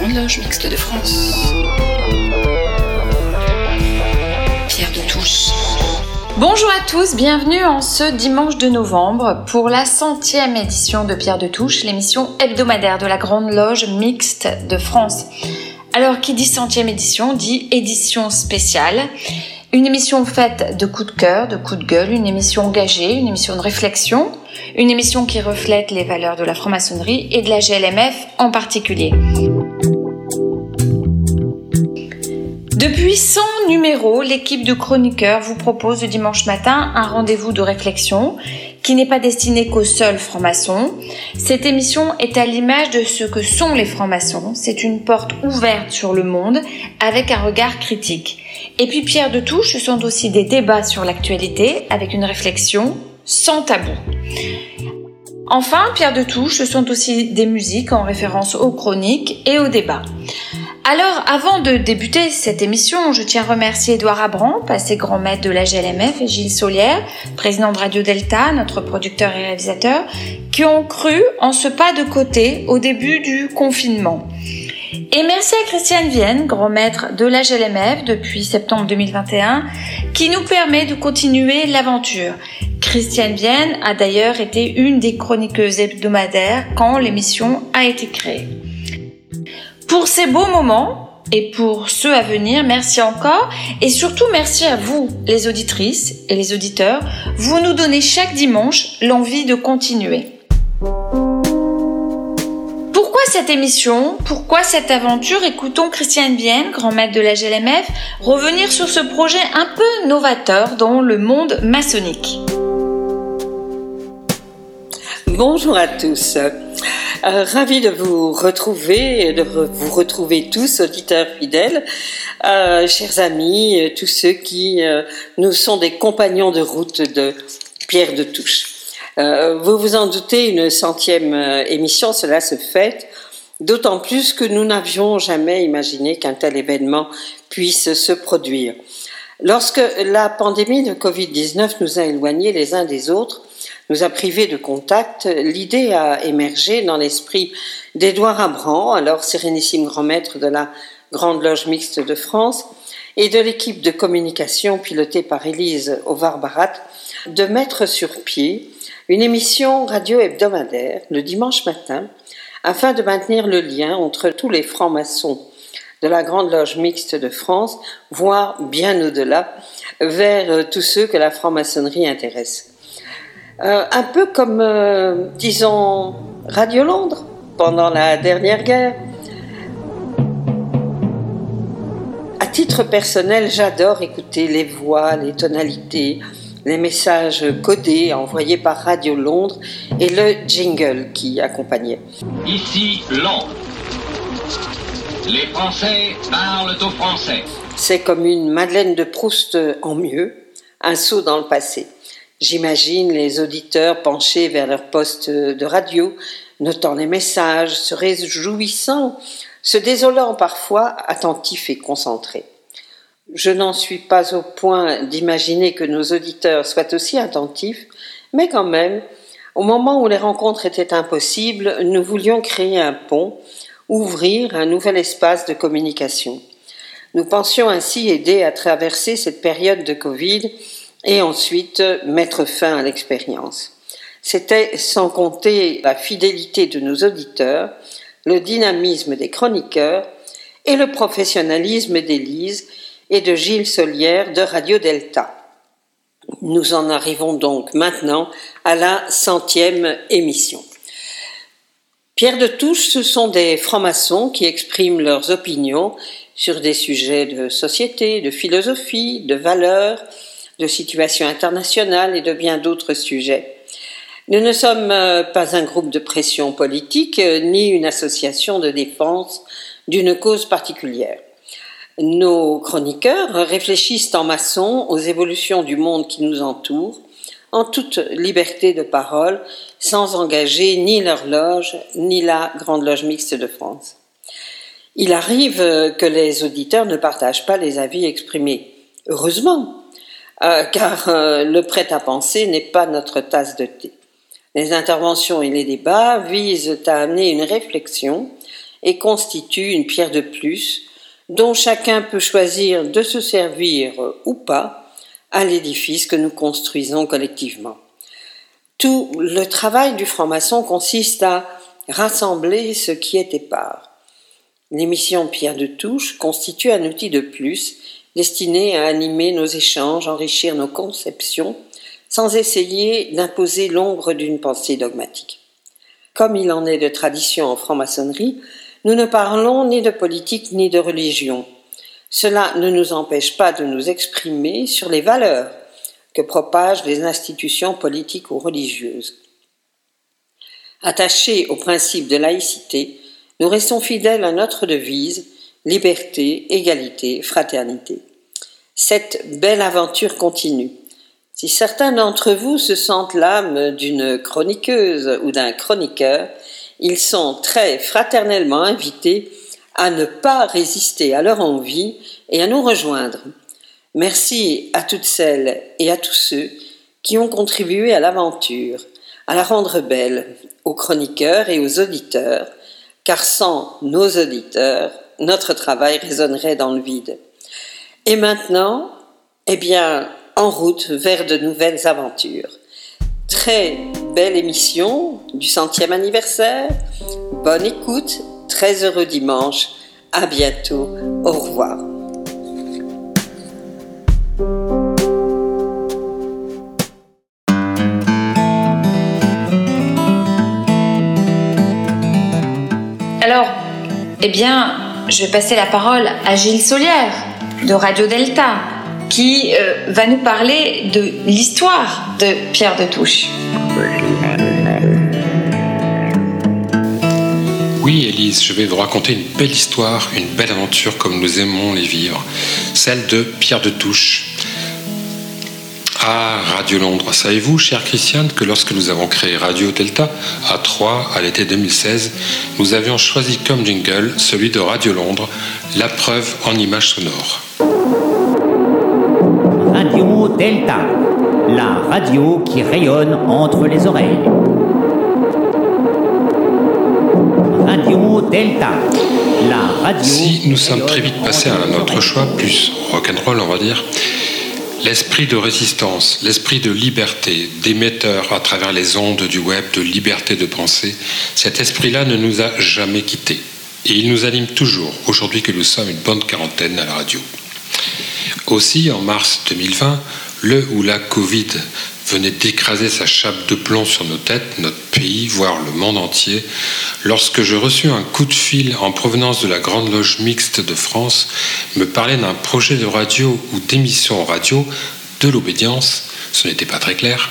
Grande Loge Mixte de France. Pierre de Touche. Bonjour à tous, bienvenue en ce dimanche de novembre pour la centième édition de Pierre de Touche, l'émission hebdomadaire de la Grande Loge Mixte de France. Alors, qui dit centième édition dit édition spéciale. Une émission faite de coups de cœur, de coups de gueule, une émission engagée, une émission de réflexion, une émission qui reflète les valeurs de la franc-maçonnerie et de la GLMF en particulier. Depuis 100 numéros, l'équipe de chroniqueurs vous propose le dimanche matin un rendez-vous de réflexion qui n'est pas destiné qu'aux seuls francs-maçons. Cette émission est à l'image de ce que sont les francs-maçons. C'est une porte ouverte sur le monde avec un regard critique. Et puis Pierre de Touche, ce sont aussi des débats sur l'actualité avec une réflexion sans tabou. Enfin, Pierre de Touche, ce sont aussi des musiques en référence aux chroniques et aux débats. Alors, avant de débuter cette émission, je tiens à remercier Édouard Abran, passé grand maître de la GLMF, et Gilles Solière, président de Radio Delta, notre producteur et réalisateur, qui ont cru en ce pas de côté au début du confinement. Et merci à Christiane Vienne, grand maître de la GLMF depuis septembre 2021, qui nous permet de continuer l'aventure. Christiane Vienne a d'ailleurs été une des chroniqueuses hebdomadaires quand l'émission a été créée. Pour ces beaux moments et pour ceux à venir, merci encore et surtout merci à vous, les auditrices et les auditeurs. Vous nous donnez chaque dimanche l'envie de continuer. Pourquoi cette émission? Pourquoi cette aventure? Écoutons Christiane Vienne, grand maître de la GLMF, revenir sur ce projet un peu novateur dans le monde maçonnique. Bonjour à tous. Euh, ravi de vous retrouver, de vous retrouver tous, auditeurs fidèles, euh, chers amis, euh, tous ceux qui euh, nous sont des compagnons de route de Pierre de Touche. Vous vous en doutez, une centième émission, cela se fait, d'autant plus que nous n'avions jamais imaginé qu'un tel événement puisse se produire. Lorsque la pandémie de Covid-19 nous a éloignés les uns des autres, nous a privés de contact, l'idée a émergé dans l'esprit d'Édouard Abran, alors sérénissime grand maître de la Grande Loge Mixte de France, et de l'équipe de communication pilotée par Élise Ovar-Barat, de mettre sur pied une émission radio hebdomadaire le dimanche matin afin de maintenir le lien entre tous les francs-maçons de la Grande Loge Mixte de France, voire bien au-delà, vers tous ceux que la franc-maçonnerie intéresse. Euh, un peu comme, euh, disons, Radio Londres pendant la dernière guerre. À titre personnel, j'adore écouter les voix, les tonalités, les messages codés envoyés par Radio Londres et le jingle qui accompagnait. Ici Londres. Les Français parlent aux Français. C'est comme une Madeleine de Proust en mieux, un saut dans le passé. J'imagine les auditeurs penchés vers leur poste de radio, notant les messages, se réjouissant, se désolant parfois, attentifs et concentrés. Je n'en suis pas au point d'imaginer que nos auditeurs soient aussi attentifs, mais quand même, au moment où les rencontres étaient impossibles, nous voulions créer un pont, ouvrir un nouvel espace de communication. Nous pensions ainsi aider à traverser cette période de Covid et ensuite mettre fin à l'expérience. C'était sans compter la fidélité de nos auditeurs, le dynamisme des chroniqueurs et le professionnalisme d'Élise et de Gilles Solière de Radio Delta. Nous en arrivons donc maintenant à la centième émission. Pierre de Touche, ce sont des francs-maçons qui expriment leurs opinions sur des sujets de société, de philosophie, de valeurs, de situation internationale et de bien d'autres sujets. Nous ne sommes euh, pas un groupe de pression politique euh, ni une association de défense d'une cause particulière. Nos chroniqueurs réfléchissent en maçon aux évolutions du monde qui nous entoure, en toute liberté de parole, sans engager ni leur loge, ni la Grande Loge Mixte de France. Il arrive euh, que les auditeurs ne partagent pas les avis exprimés. Heureusement, euh, car euh, le prêt-à-penser n'est pas notre tasse de thé. Les interventions et les débats visent à amener une réflexion et constituent une pierre de plus dont chacun peut choisir de se servir ou pas à l'édifice que nous construisons collectivement. Tout le travail du franc-maçon consiste à rassembler ce qui est épars. L'émission Pierre de Touche constitue un outil de plus destiné à animer nos échanges, enrichir nos conceptions, sans essayer d'imposer l'ombre d'une pensée dogmatique. Comme il en est de tradition en franc-maçonnerie, nous ne parlons ni de politique ni de religion. Cela ne nous empêche pas de nous exprimer sur les valeurs que propagent les institutions politiques ou religieuses. Attachés au principe de laïcité, nous restons fidèles à notre devise liberté, égalité, fraternité. Cette belle aventure continue. Si certains d'entre vous se sentent l'âme d'une chroniqueuse ou d'un chroniqueur, ils sont très fraternellement invités à ne pas résister à leur envie et à nous rejoindre. Merci à toutes celles et à tous ceux qui ont contribué à l'aventure, à la rendre belle, aux chroniqueurs et aux auditeurs, car sans nos auditeurs, notre travail résonnerait dans le vide. Et maintenant, eh bien, en route vers de nouvelles aventures. Très belle émission du centième anniversaire. Bonne écoute, très heureux dimanche. À bientôt. Au revoir. Alors, eh bien, je vais passer la parole à Gilles Solière de Radio Delta qui euh, va nous parler de l'histoire de Pierre de Touche. Oui, Élise, je vais vous raconter une belle histoire, une belle aventure comme nous aimons les vivre, celle de Pierre de Touche. Ah, Radio Londres. Savez-vous, chère Christiane, que lorsque nous avons créé Radio Delta à Troyes à l'été 2016, nous avions choisi comme jingle celui de Radio Londres, la preuve en images sonores. Radio Delta, la radio qui rayonne entre les oreilles. Radio Delta, la radio. Si nous sommes très vite passés à notre choix, plus rock'n'roll, on va dire, l'esprit de résistance, l'esprit de liberté, d'émetteur à travers les ondes du web, de liberté de penser, cet esprit-là ne nous a jamais quittés. Et il nous anime toujours, aujourd'hui que nous sommes une bonne quarantaine à la radio. Aussi, en mars 2020, le ou la Covid venait d'écraser sa chape de plomb sur nos têtes, notre pays, voire le monde entier, lorsque je reçus un coup de fil en provenance de la Grande Loge Mixte de France, me parlait d'un projet de radio ou d'émission radio de l'obédience, ce n'était pas très clair,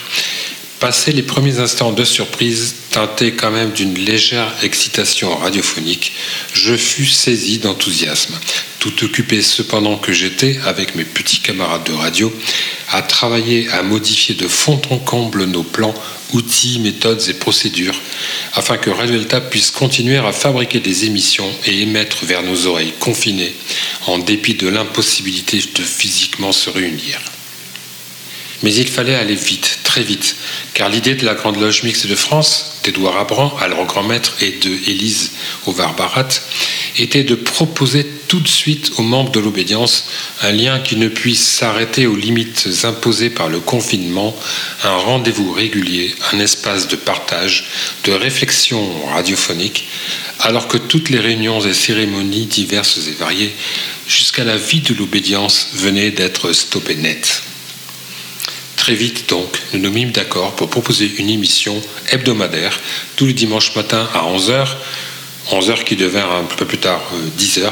Passé les premiers instants de surprise, teintés quand même d'une légère excitation radiophonique, je fus saisi d'enthousiasme, tout occupé cependant que j'étais, avec mes petits camarades de radio, à travailler à modifier de fond en comble nos plans, outils, méthodes et procédures, afin que Radio Delta puisse continuer à fabriquer des émissions et émettre vers nos oreilles confinées, en dépit de l'impossibilité de physiquement se réunir. Mais il fallait aller vite, très vite, car l'idée de la Grande Loge Mixte de France, d'Édouard Abran, alors grand maître, et de Élise au Varbarat, était de proposer tout de suite aux membres de l'obédience un lien qui ne puisse s'arrêter aux limites imposées par le confinement, un rendez-vous régulier, un espace de partage, de réflexion radiophonique, alors que toutes les réunions et cérémonies diverses et variées, jusqu'à la vie de l'obédience, venaient d'être stoppées net. Très vite donc, nous nous mîmes d'accord pour proposer une émission hebdomadaire tous les dimanches matins à 11h, 11h qui devint un peu plus tard euh, 10h,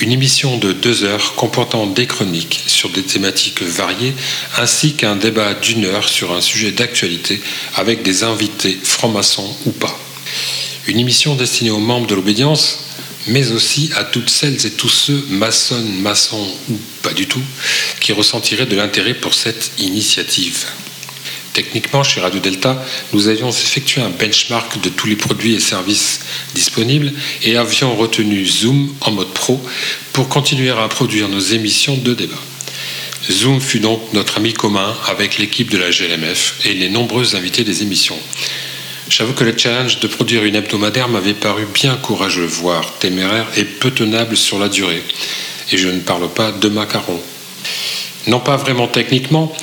une émission de deux heures comportant des chroniques sur des thématiques variées ainsi qu'un débat d'une heure sur un sujet d'actualité avec des invités francs-maçons ou pas. Une émission destinée aux membres de l'obédience mais aussi à toutes celles et tous ceux, maçonnes, maçons ou pas du tout, qui ressentiraient de l'intérêt pour cette initiative. Techniquement, chez Radio Delta, nous avions effectué un benchmark de tous les produits et services disponibles et avions retenu Zoom en mode pro pour continuer à produire nos émissions de débat. Zoom fut donc notre ami commun avec l'équipe de la GLMF et les nombreux invités des émissions. J'avoue que le challenge de produire une hebdomadaire m'avait paru bien courageux, voire téméraire et peu tenable sur la durée. Et je ne parle pas de macarons. Non pas vraiment techniquement,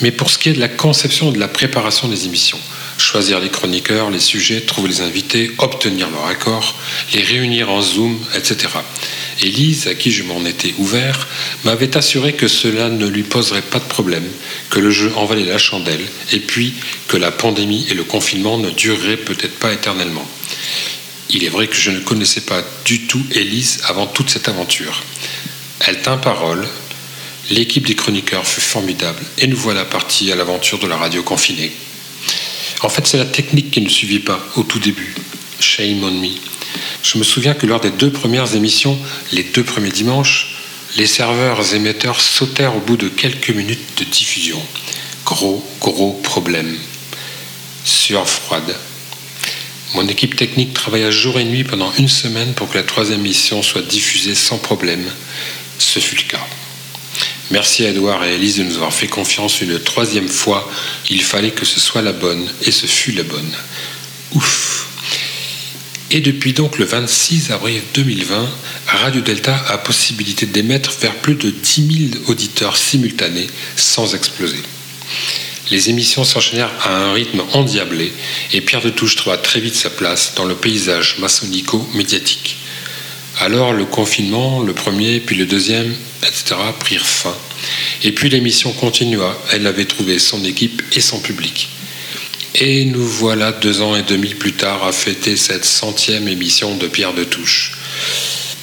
mais pour ce qui est de la conception et de la préparation des émissions. Choisir les chroniqueurs, les sujets, trouver les invités, obtenir leur accord, les réunir en Zoom, etc. Élise, à qui je m'en étais ouvert, m'avait assuré que cela ne lui poserait pas de problème, que le jeu en valait la chandelle, et puis que la pandémie et le confinement ne dureraient peut-être pas éternellement. Il est vrai que je ne connaissais pas du tout Élise avant toute cette aventure. Elle tint parole, l'équipe des chroniqueurs fut formidable, et nous voilà partis à l'aventure de la radio confinée. En fait, c'est la technique qui ne suivit pas au tout début. Shame on me. Je me souviens que lors des deux premières émissions, les deux premiers dimanches, les serveurs émetteurs sautèrent au bout de quelques minutes de diffusion. Gros, gros problème. Sueur froide. Mon équipe technique travailla jour et nuit pendant une semaine pour que la troisième émission soit diffusée sans problème. Ce fut le cas. Merci à Edouard et Elise de nous avoir fait confiance une troisième fois. Il fallait que ce soit la bonne, et ce fut la bonne. Ouf. Et depuis donc le 26 avril 2020, Radio Delta a possibilité d'émettre vers plus de 10 000 auditeurs simultanés sans exploser. Les émissions s'enchaînèrent à un rythme endiablé et Pierre de Touche trouva très vite sa place dans le paysage maçonnico-médiatique. Alors le confinement, le premier, puis le deuxième, etc., prirent fin. Et puis l'émission continua. Elle avait trouvé son équipe et son public. Et nous voilà deux ans et demi plus tard à fêter cette centième émission de Pierre de Touche.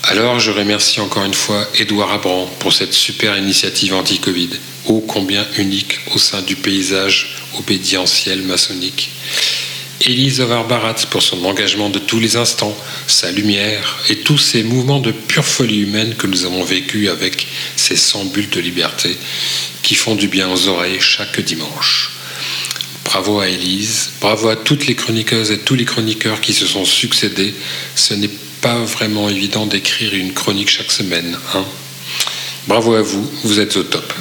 Alors je remercie encore une fois Édouard Abran pour cette super initiative anti-Covid, ô combien unique au sein du paysage obédientiel maçonnique. Élise Barat pour son engagement de tous les instants, sa lumière et tous ces mouvements de pure folie humaine que nous avons vécus avec ces 100 bulles de liberté qui font du bien aux oreilles chaque dimanche. Bravo à Élise, bravo à toutes les chroniqueuses et tous les chroniqueurs qui se sont succédés. Ce n'est pas vraiment évident d'écrire une chronique chaque semaine. Hein bravo à vous, vous êtes au top.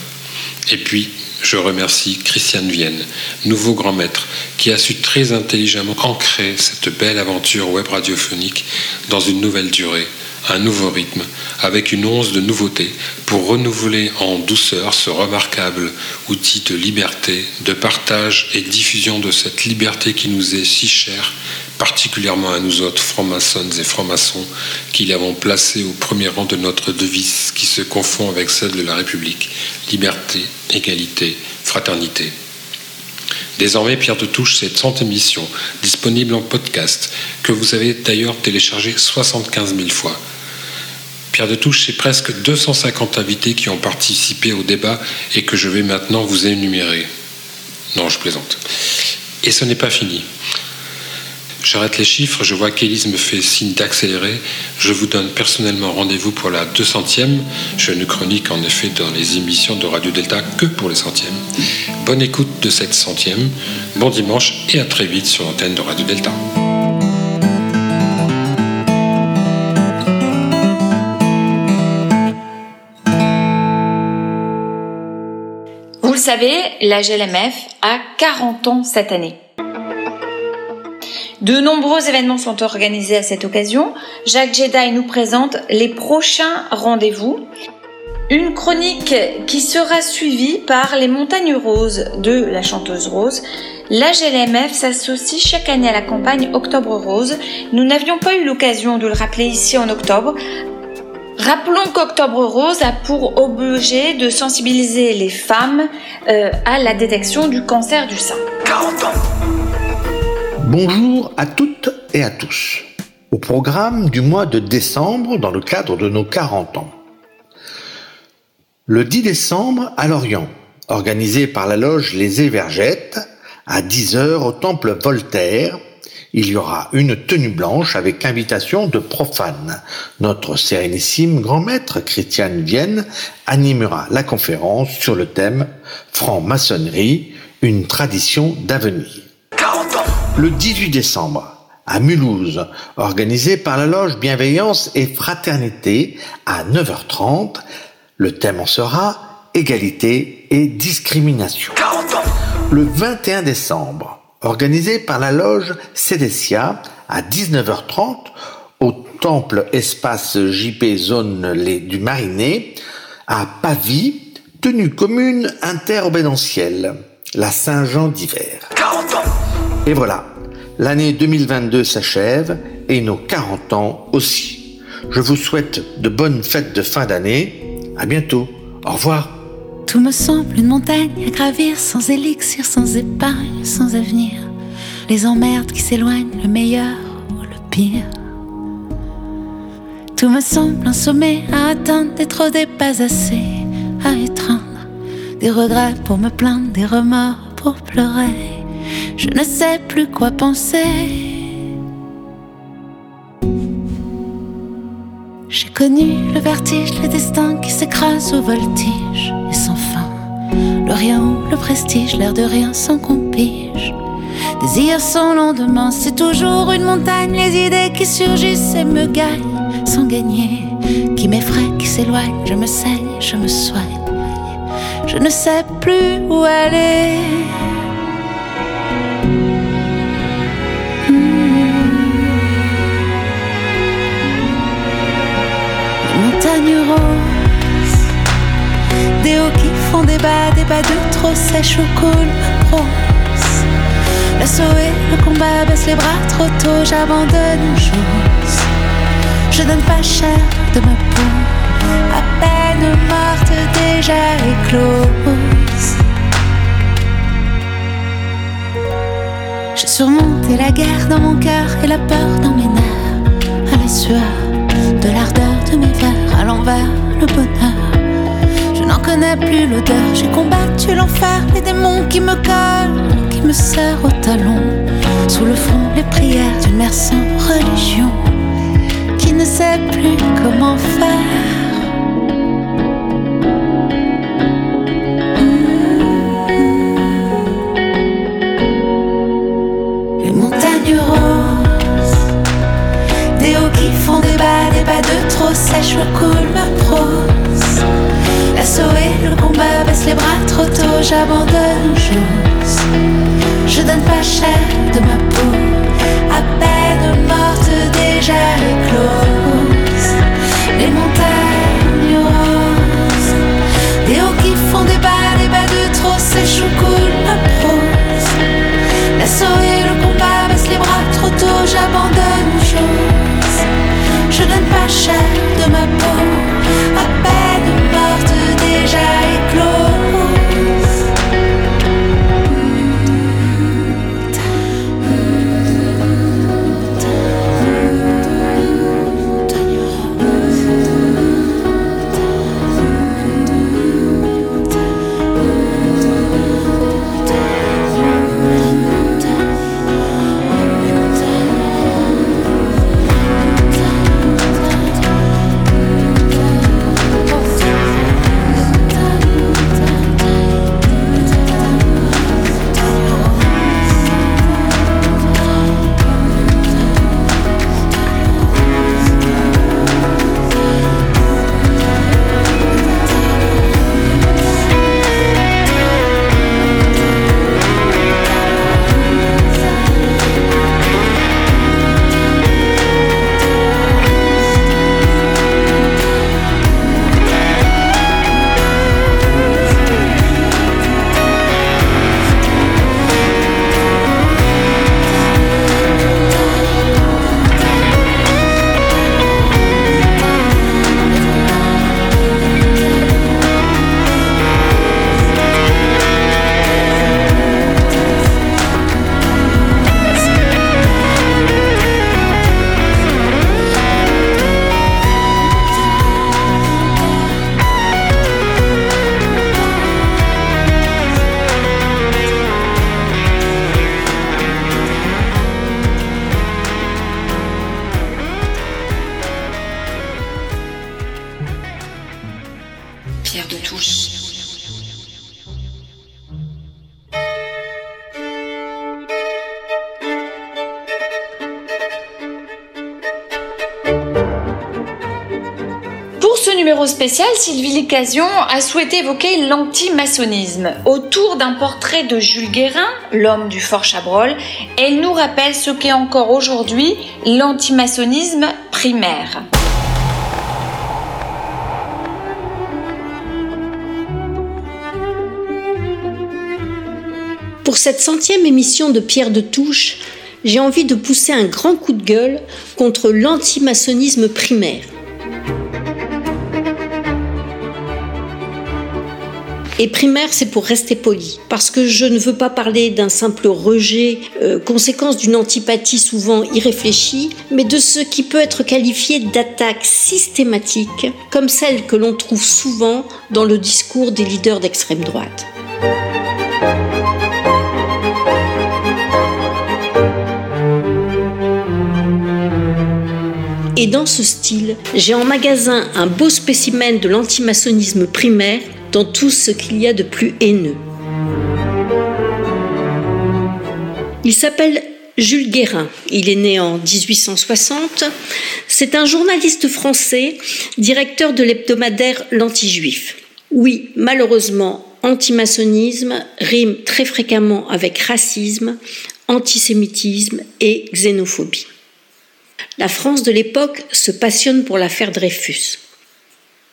Et puis, je remercie Christiane Vienne, nouveau grand maître, qui a su très intelligemment ancrer cette belle aventure web radiophonique dans une nouvelle durée, un nouveau rythme, avec une once de nouveauté, pour renouveler en douceur ce remarquable outil de liberté, de partage et diffusion de cette liberté qui nous est si chère, particulièrement à nous autres francs-maçonnes et francs-maçons, qui l'avons placé au premier rang de notre devise qui se confond avec celle de la République. Liberté, égalité, fraternité. Désormais, Pierre de Touche, c'est 30 émissions disponibles en podcast, que vous avez d'ailleurs téléchargé 75 000 fois. Pierre de Touche, c'est presque 250 invités qui ont participé au débat et que je vais maintenant vous énumérer. Non, je plaisante. Et ce n'est pas fini. J'arrête les chiffres, je vois qu'Élise me fait signe d'accélérer. Je vous donne personnellement rendez-vous pour la 200e. Je ne chronique en effet dans les émissions de Radio Delta que pour les centièmes. Bonne écoute de cette centième. Bon dimanche et à très vite sur l'antenne de Radio Delta. Vous le savez, la GLMF a 40 ans cette année. De nombreux événements sont organisés à cette occasion. Jacques Jedi nous présente les prochains rendez-vous. Une chronique qui sera suivie par les Montagnes Roses de la chanteuse Rose. La GLMF s'associe chaque année à la campagne Octobre Rose. Nous n'avions pas eu l'occasion de le rappeler ici en octobre. Rappelons qu'Octobre Rose a pour objet de sensibiliser les femmes euh, à la détection du cancer du sein. 40 ans Bonjour à toutes et à tous. Au programme du mois de décembre dans le cadre de nos 40 ans. Le 10 décembre à Lorient, organisé par la loge Les Évergettes, à 10h au temple Voltaire, il y aura une tenue blanche avec invitation de profanes. Notre sérénissime grand maître Christiane Vienne animera la conférence sur le thème Franc-maçonnerie, une tradition d'avenir le 18 décembre à Mulhouse, organisé par la loge Bienveillance et Fraternité à 9h30. Le thème en sera égalité et discrimination. Le 21 décembre organisé par la loge Cédessia à 19h30 au temple espace JP Zone du Marinet à Pavie, tenue commune interobédentielle, la Saint-Jean d'hiver. Et voilà, l'année 2022 s'achève et nos 40 ans aussi. Je vous souhaite de bonnes fêtes de fin d'année. À bientôt. Au revoir. Tout me semble une montagne à gravir, sans élixir, sans épargne, sans avenir. Les emmerdes qui s'éloignent, le meilleur ou le pire. Tout me semble un sommet à atteindre, des trop des pas assez à étreindre. Des regrets pour me plaindre, des remords pour pleurer. Je ne sais plus quoi penser. J'ai connu le vertige, le destin qui s'écrase au voltige et sans fin. Le rien le prestige, l'air de rien sans qu'on pige. Désir sans lendemain, c'est toujours une montagne. Les idées qui surgissent et me gagnent sans gagner. Qui m'effraie, qui s'éloigne, je me saigne, je me soigne. Je ne sais plus où aller. Des hauts qui font des bas, des bas de trop sèches au col rose. L'assaut et le combat baisse les bras trop tôt, j'abandonne une chose. Je donne pas cher de ma peau, à peine morte déjà éclose. J'ai surmonté la guerre dans mon cœur et la peur dans mes nerfs, à la sueur de l'ardeur de mes vers à l'envers, le bonheur. Je n'en connais plus l'odeur, j'ai combattu l'enfer, les démons qui me collent, qui me serrent au talon. Sous le front, les prières d'une mère sans religion, qui ne sait plus comment faire. De trop sèches, le cool me prose. L'assaut le combat baisse les bras trop tôt, j'abandonne chose. Je donne pas cher de ma peau, à peine morte déjà éclose. Les montagnes roses, des hauts qui font des bas, des bas de trop sèches, le cool me prose. L'assaut le combat baisse les bras trop tôt, j'abandonne chose. Je donne pas cher de ma peau, à peine Licasion a souhaité évoquer l'antimaçonnisme. Autour d'un portrait de Jules Guérin, l'homme du Fort Chabrol, elle nous rappelle ce qu'est encore aujourd'hui l'antimaçonnisme primaire. Pour cette centième émission de Pierre de Touche, j'ai envie de pousser un grand coup de gueule contre l'antimaçonnisme primaire. Et primaire, c'est pour rester poli, parce que je ne veux pas parler d'un simple rejet, euh, conséquence d'une antipathie souvent irréfléchie, mais de ce qui peut être qualifié d'attaque systématique, comme celle que l'on trouve souvent dans le discours des leaders d'extrême droite. Et dans ce style, j'ai en magasin un beau spécimen de l'antimaçonnisme primaire dans tout ce qu'il y a de plus haineux. Il s'appelle Jules Guérin. Il est né en 1860. C'est un journaliste français, directeur de l'hebdomadaire L'Anti-Juif. Oui, malheureusement, antimaçonnisme rime très fréquemment avec racisme, antisémitisme et xénophobie. La France de l'époque se passionne pour l'affaire Dreyfus.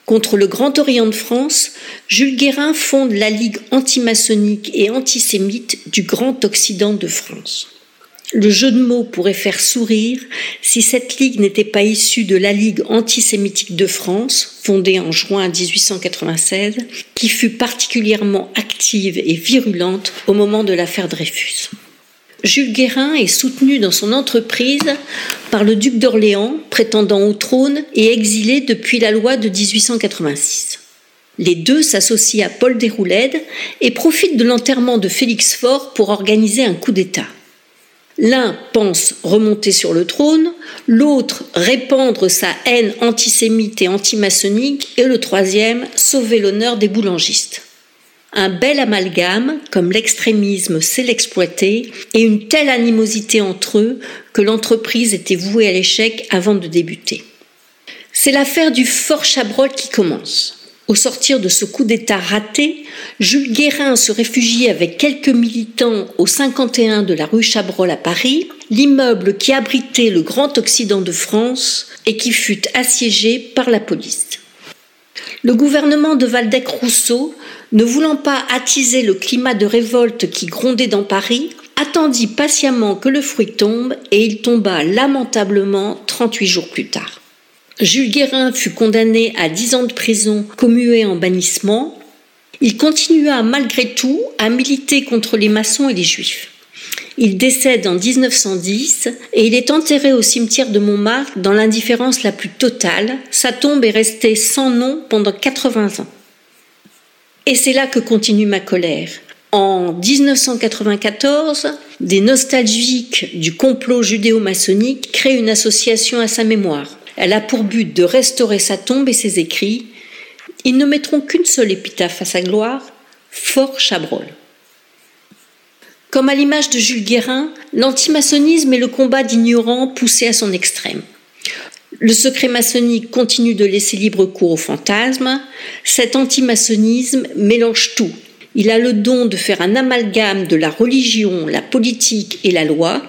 Contre le Grand Orient de France, Jules Guérin fonde la Ligue antimaçonnique et antisémite du Grand Occident de France. Le jeu de mots pourrait faire sourire si cette ligue n'était pas issue de la Ligue antisémitique de France, fondée en juin 1896, qui fut particulièrement active et virulente au moment de l'affaire Dreyfus. Jules Guérin est soutenu dans son entreprise par le duc d'Orléans, prétendant au trône et exilé depuis la loi de 1886. Les deux s'associent à Paul Déroulède et profitent de l'enterrement de Félix Faure pour organiser un coup d'État. L'un pense remonter sur le trône, l'autre répandre sa haine antisémite et antimaçonnique, et le troisième sauver l'honneur des boulangistes un bel amalgame, comme l'extrémisme sait l'exploiter, et une telle animosité entre eux que l'entreprise était vouée à l'échec avant de débuter. C'est l'affaire du Fort Chabrol qui commence. Au sortir de ce coup d'État raté, Jules Guérin se réfugie avec quelques militants au 51 de la rue Chabrol à Paris, l'immeuble qui abritait le Grand Occident de France et qui fut assiégé par la police. Le gouvernement de Waldeck-Rousseau ne voulant pas attiser le climat de révolte qui grondait dans Paris, attendit patiemment que le fruit tombe et il tomba lamentablement 38 jours plus tard. Jules Guérin fut condamné à 10 ans de prison commué en bannissement. Il continua malgré tout à militer contre les maçons et les juifs. Il décède en 1910 et il est enterré au cimetière de Montmartre dans l'indifférence la plus totale. Sa tombe est restée sans nom pendant 80 ans. Et c'est là que continue ma colère. En 1994, des nostalgiques du complot judéo-maçonnique créent une association à sa mémoire. Elle a pour but de restaurer sa tombe et ses écrits. Ils ne mettront qu'une seule épitaphe à sa gloire, Fort Chabrol. Comme à l'image de Jules Guérin, l'antimaçonnisme est le combat d'ignorants poussé à son extrême. Le secret maçonnique continue de laisser libre cours aux fantasmes. Cet antimaçonnisme mélange tout. Il a le don de faire un amalgame de la religion, la politique et la loi.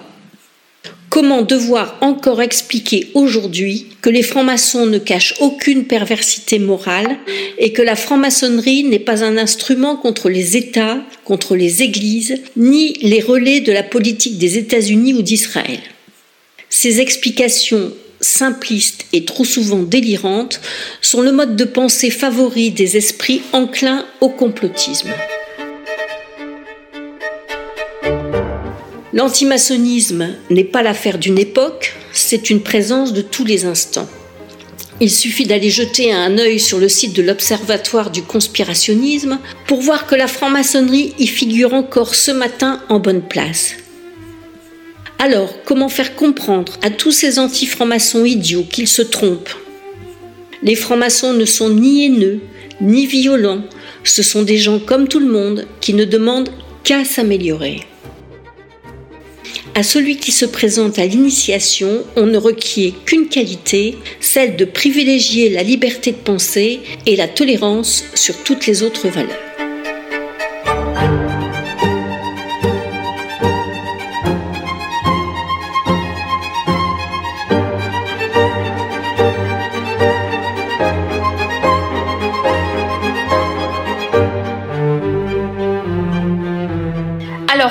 Comment devoir encore expliquer aujourd'hui que les francs-maçons ne cachent aucune perversité morale et que la franc-maçonnerie n'est pas un instrument contre les États, contre les églises, ni les relais de la politique des États-Unis ou d'Israël? Ces explications simplistes et trop souvent délirantes, sont le mode de pensée favori des esprits enclins au complotisme. L'antimaçonnisme n'est pas l'affaire d'une époque, c'est une présence de tous les instants. Il suffit d'aller jeter un œil sur le site de l'Observatoire du conspirationnisme pour voir que la franc-maçonnerie y figure encore ce matin en bonne place. Alors, comment faire comprendre à tous ces anti-francs-maçons idiots qu'ils se trompent? Les francs-maçons ne sont ni haineux, ni violents, ce sont des gens comme tout le monde qui ne demandent qu'à s'améliorer. à celui qui se présente à l'initiation, on ne requiert qu'une qualité, celle de privilégier la liberté de penser et la tolérance sur toutes les autres valeurs.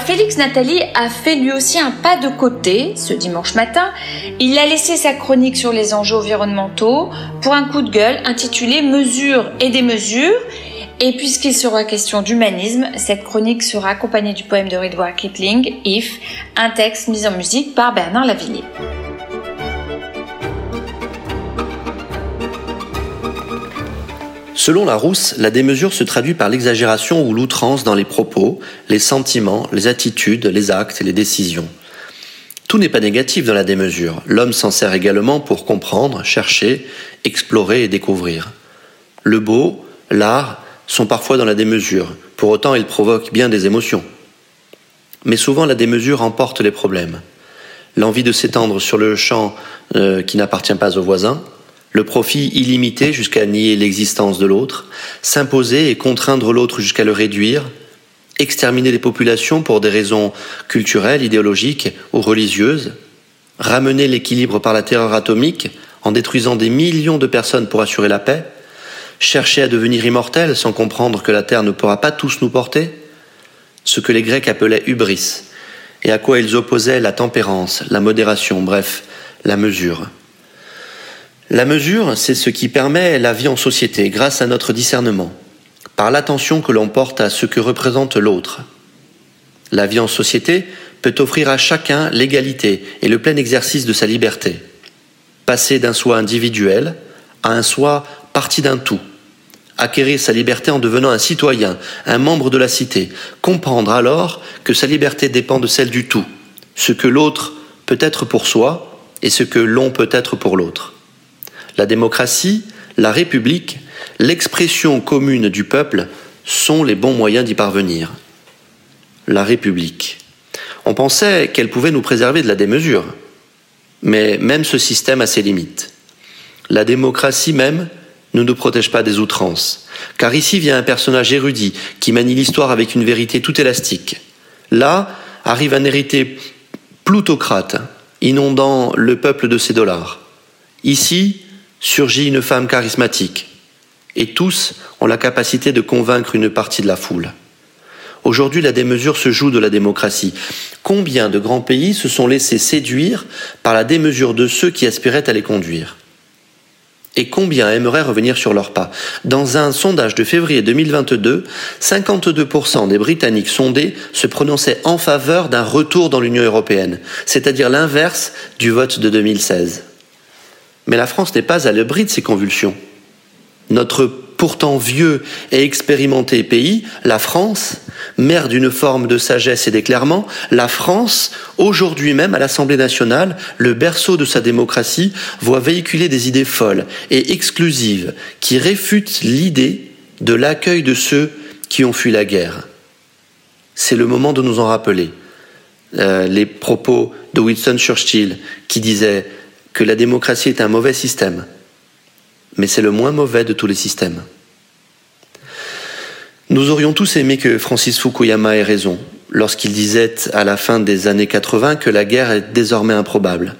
Félix Nathalie a fait lui aussi un pas de côté ce dimanche matin. Il a laissé sa chronique sur les enjeux environnementaux pour un coup de gueule intitulé Mesures et des mesures. Et puisqu'il sera question d'humanisme, cette chronique sera accompagnée du poème de Ridwar Kittling, If, un texte mis en musique par Bernard Lavillier. Selon Larousse, la démesure se traduit par l'exagération ou l'outrance dans les propos, les sentiments, les attitudes, les actes et les décisions. Tout n'est pas négatif dans la démesure. L'homme s'en sert également pour comprendre, chercher, explorer et découvrir. Le beau, l'art sont parfois dans la démesure. Pour autant, ils provoquent bien des émotions. Mais souvent, la démesure emporte les problèmes. L'envie de s'étendre sur le champ euh, qui n'appartient pas au voisin, le profit illimité jusqu'à nier l'existence de l'autre, s'imposer et contraindre l'autre jusqu'à le réduire, exterminer les populations pour des raisons culturelles, idéologiques ou religieuses, ramener l'équilibre par la terreur atomique en détruisant des millions de personnes pour assurer la paix, chercher à devenir immortel sans comprendre que la Terre ne pourra pas tous nous porter, ce que les Grecs appelaient hubris, et à quoi ils opposaient la tempérance, la modération, bref, la mesure. La mesure, c'est ce qui permet la vie en société grâce à notre discernement, par l'attention que l'on porte à ce que représente l'autre. La vie en société peut offrir à chacun l'égalité et le plein exercice de sa liberté. Passer d'un soi individuel à un soi partie d'un tout. Acquérir sa liberté en devenant un citoyen, un membre de la cité. Comprendre alors que sa liberté dépend de celle du tout. Ce que l'autre peut être pour soi et ce que l'on peut être pour l'autre. La démocratie, la République, l'expression commune du peuple sont les bons moyens d'y parvenir. La République. On pensait qu'elle pouvait nous préserver de la démesure. Mais même ce système a ses limites. La démocratie même ne nous protège pas des outrances, car ici vient un personnage érudit qui manie l'histoire avec une vérité tout élastique. Là arrive un hérité plutocrate, inondant le peuple de ses dollars. Ici, surgit une femme charismatique, et tous ont la capacité de convaincre une partie de la foule. Aujourd'hui, la démesure se joue de la démocratie. Combien de grands pays se sont laissés séduire par la démesure de ceux qui aspiraient à les conduire? Et combien aimeraient revenir sur leurs pas? Dans un sondage de février 2022, 52% des Britanniques sondés se prononçaient en faveur d'un retour dans l'Union européenne, c'est-à-dire l'inverse du vote de 2016. Mais la France n'est pas à l'abri de ces convulsions. Notre pourtant vieux et expérimenté pays, la France, mère d'une forme de sagesse et d'éclairement, la France, aujourd'hui même à l'Assemblée nationale, le berceau de sa démocratie, voit véhiculer des idées folles et exclusives qui réfutent l'idée de l'accueil de ceux qui ont fui la guerre. C'est le moment de nous en rappeler. Euh, les propos de Winston Churchill qui disait que la démocratie est un mauvais système, mais c'est le moins mauvais de tous les systèmes. Nous aurions tous aimé que Francis Fukuyama ait raison lorsqu'il disait à la fin des années 80 que la guerre est désormais improbable.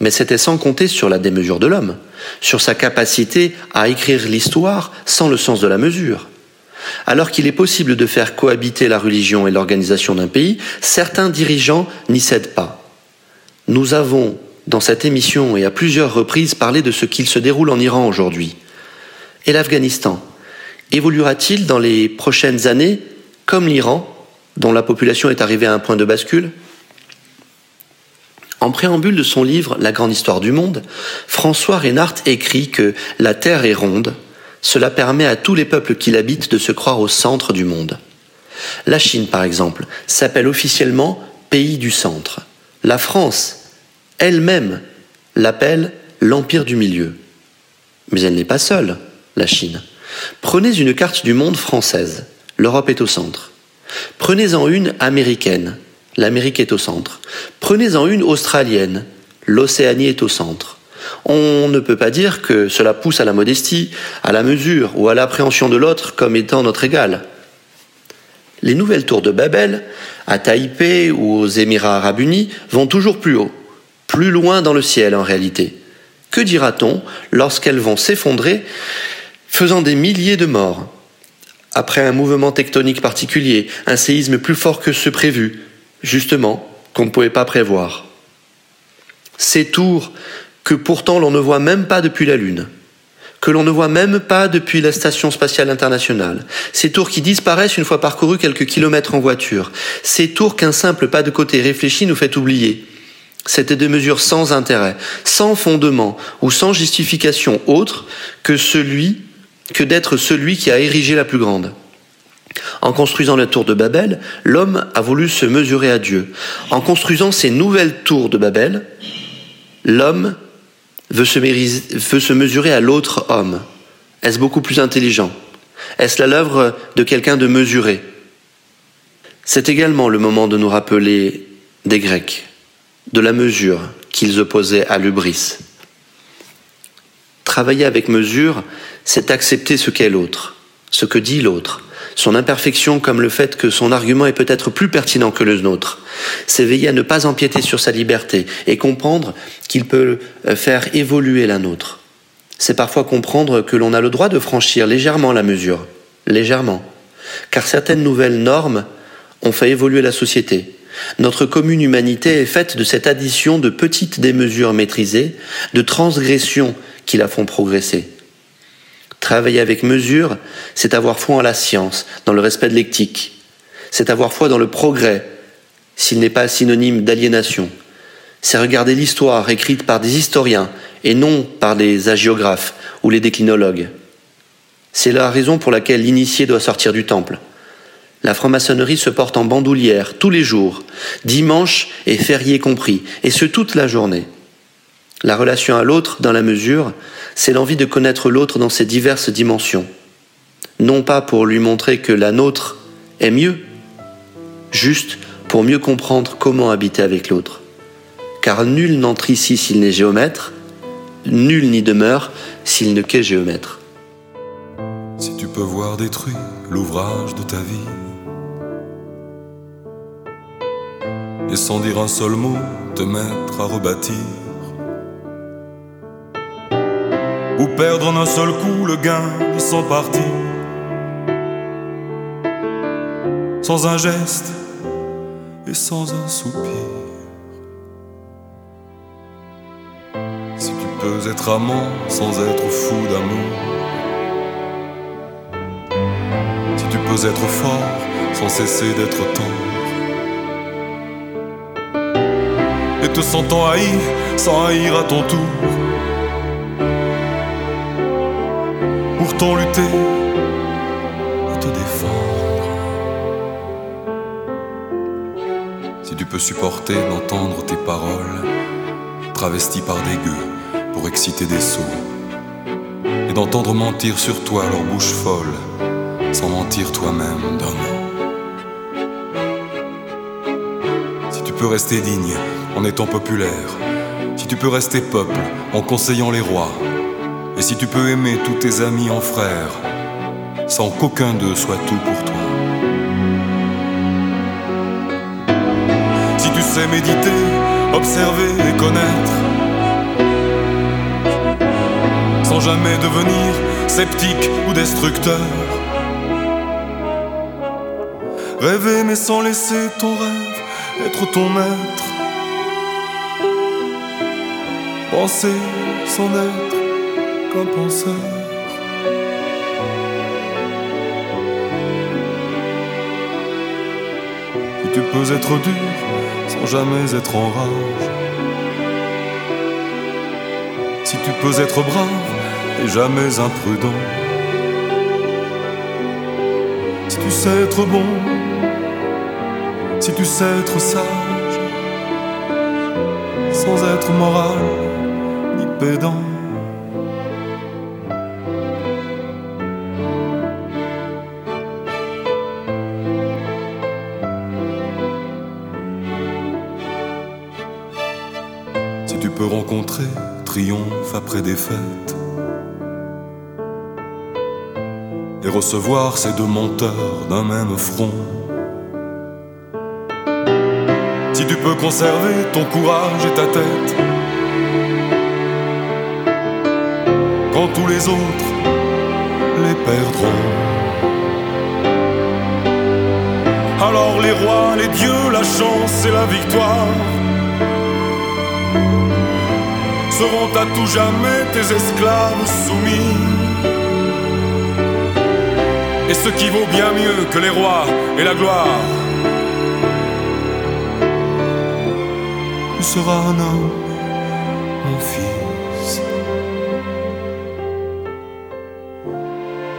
Mais c'était sans compter sur la démesure de l'homme, sur sa capacité à écrire l'histoire sans le sens de la mesure. Alors qu'il est possible de faire cohabiter la religion et l'organisation d'un pays, certains dirigeants n'y cèdent pas. Nous avons dans cette émission et à plusieurs reprises parler de ce qu'il se déroule en Iran aujourd'hui. Et l'Afghanistan évoluera-t-il dans les prochaines années comme l'Iran, dont la population est arrivée à un point de bascule? En préambule de son livre La grande histoire du monde, François Reinhardt écrit que la Terre est ronde, cela permet à tous les peuples qui l'habitent de se croire au centre du monde. La Chine, par exemple, s'appelle officiellement pays du centre. La France elle-même l'appelle l'Empire du Milieu. Mais elle n'est pas seule, la Chine. Prenez une carte du monde française. L'Europe est au centre. Prenez-en une américaine. L'Amérique est au centre. Prenez-en une australienne. L'Océanie est au centre. On ne peut pas dire que cela pousse à la modestie, à la mesure ou à l'appréhension de l'autre comme étant notre égal. Les nouvelles tours de Babel, à Taipei ou aux Émirats arabes unis, vont toujours plus haut, plus loin dans le ciel en réalité. Que dira-t-on lorsqu'elles vont s'effondrer, faisant des milliers de morts? Après un mouvement tectonique particulier, un séisme plus fort que ce prévu, justement, qu'on ne pouvait pas prévoir. Ces tours que pourtant l'on ne voit même pas depuis la Lune, que l'on ne voit même pas depuis la Station spatiale internationale, ces tours qui disparaissent une fois parcourus quelques kilomètres en voiture, ces tours qu'un simple pas de côté réfléchi nous fait oublier. C'étaient des mesures sans intérêt, sans fondement ou sans justification autre que celui que d'être celui qui a érigé la plus grande. En construisant la tour de Babel, l'homme a voulu se mesurer à Dieu. En construisant ces nouvelles tours de Babel, l'homme veut se, mesurer à l'autre homme Est-ce beaucoup plus intelligent? Est-ce l'œuvre de quelqu'un de mesuré? C'est également le moment de nous rappeler des Grecs, de la mesure qu'ils opposaient à l'ubris. Travailler avec mesure, c'est accepter ce qu'est l'autre, ce que dit l'autre, son imperfection comme le fait que son argument est peut-être plus pertinent que le nôtre. C'est veiller à ne pas empiéter sur sa liberté et comprendre qu'il peut faire évoluer la nôtre. C'est parfois comprendre que l'on a le droit de franchir légèrement la mesure, légèrement, car certaines nouvelles normes ont fait évoluer la société. Notre commune humanité est faite de cette addition de petites démesures maîtrisées, de transgressions qui la font progresser. Travailler avec mesure, c'est avoir foi en la science, dans le respect de l'éthique. C'est avoir foi dans le progrès, s'il n'est pas synonyme d'aliénation. C'est regarder l'histoire écrite par des historiens et non par des agiographes ou les déclinologues. C'est la raison pour laquelle l'initié doit sortir du temple. La franc-maçonnerie se porte en bandoulière tous les jours, dimanche et férié compris, et ce toute la journée. La relation à l'autre, dans la mesure, c'est l'envie de connaître l'autre dans ses diverses dimensions. Non pas pour lui montrer que la nôtre est mieux, juste pour mieux comprendre comment habiter avec l'autre. Car nul n'entre ici s'il n'est géomètre, nul n'y demeure s'il ne qu'est géomètre. Si tu peux voir détruit l'ouvrage de ta vie, et sans dire un seul mot te mettre à rebâtir, ou perdre en un seul coup le gain de son parti. Sans un geste et sans un soupir. Si tu peux être amant sans être fou d'amour. Si tu peux être fort sans cesser d'être tendre. Te sentant haï sans haïr à ton tour. pourtant lutter et te défendre. Si tu peux supporter d'entendre tes paroles travesties par des gueux pour exciter des sots, et d'entendre mentir sur toi leur bouche folle, sans mentir toi-même d'un peux rester digne en étant populaire, si tu peux rester peuple en conseillant les rois, et si tu peux aimer tous tes amis en frères, sans qu'aucun d'eux soit tout pour toi. Si tu sais méditer, observer et connaître, sans jamais devenir sceptique ou destructeur. Rêver mais sans laisser ton rêve être ton maître. Penser sans être qu'un penseur. Si tu peux être dur sans jamais être en rage. Si tu peux être brave et jamais imprudent. Si tu sais être bon, si tu sais être sage, sans être moral ni pédant. Si tu peux rencontrer triomphe après défaite et recevoir ces deux menteurs d'un même front. Peux conserver ton courage et ta tête, quand tous les autres les perdront. Alors les rois, les dieux, la chance et la victoire seront à tout jamais tes esclaves soumis. Et ce qui vaut bien mieux que les rois et la gloire, tu seras un homme, mon fils.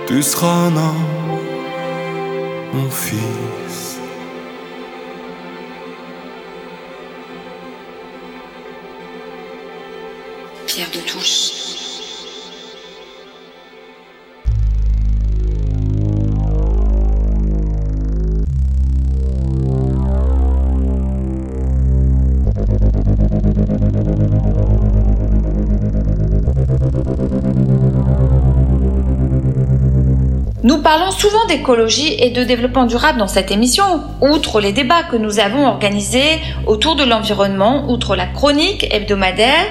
Tu seras un homme, mon fils. Parlons souvent d'écologie et de développement durable dans cette émission, outre les débats que nous avons organisés autour de l'environnement, outre la chronique hebdomadaire,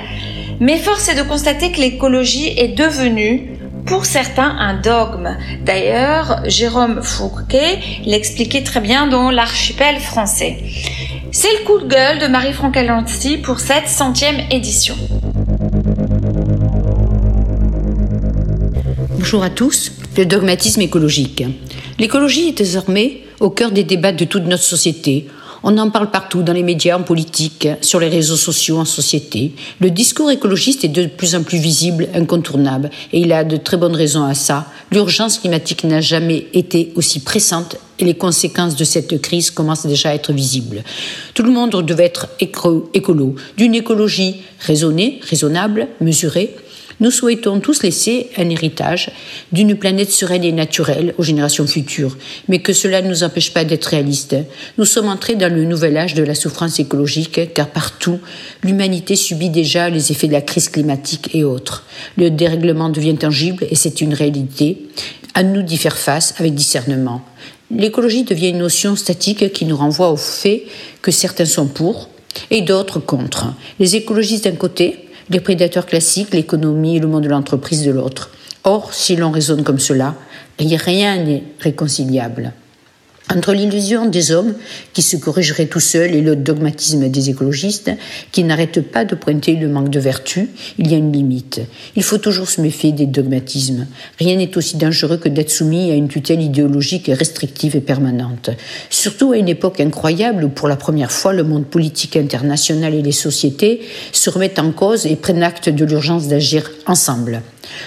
mais force est de constater que l'écologie est devenue pour certains un dogme. D'ailleurs, Jérôme Fouquet l'expliquait très bien dans l'archipel français. C'est le coup de gueule de Marie-Franck Alancy pour cette centième édition. Bonjour à tous. Le dogmatisme écologique. L'écologie est désormais au cœur des débats de toute notre société. On en parle partout, dans les médias, en politique, sur les réseaux sociaux, en société. Le discours écologiste est de plus en plus visible, incontournable, et il a de très bonnes raisons à ça. L'urgence climatique n'a jamais été aussi pressante et les conséquences de cette crise commencent déjà à être visibles. Tout le monde devait être écolo, d'une écologie raisonnée, raisonnable, mesurée, nous souhaitons tous laisser un héritage d'une planète sereine et naturelle aux générations futures, mais que cela ne nous empêche pas d'être réalistes. Nous sommes entrés dans le nouvel âge de la souffrance écologique, car partout, l'humanité subit déjà les effets de la crise climatique et autres. Le dérèglement devient tangible et c'est une réalité. À nous d'y faire face avec discernement. L'écologie devient une notion statique qui nous renvoie au fait que certains sont pour et d'autres contre. Les écologistes d'un côté, les prédateurs classiques, l'économie et le monde de l'entreprise de l'autre. Or, si l'on raisonne comme cela, rien n'est réconciliable. Entre l'illusion des hommes qui se corrigeraient tout seuls et le dogmatisme des écologistes qui n'arrêtent pas de pointer le manque de vertu, il y a une limite. Il faut toujours se méfier des dogmatismes. Rien n'est aussi dangereux que d'être soumis à une tutelle idéologique restrictive et permanente. Surtout à une époque incroyable où pour la première fois le monde politique international et les sociétés se remettent en cause et prennent acte de l'urgence d'agir ensemble.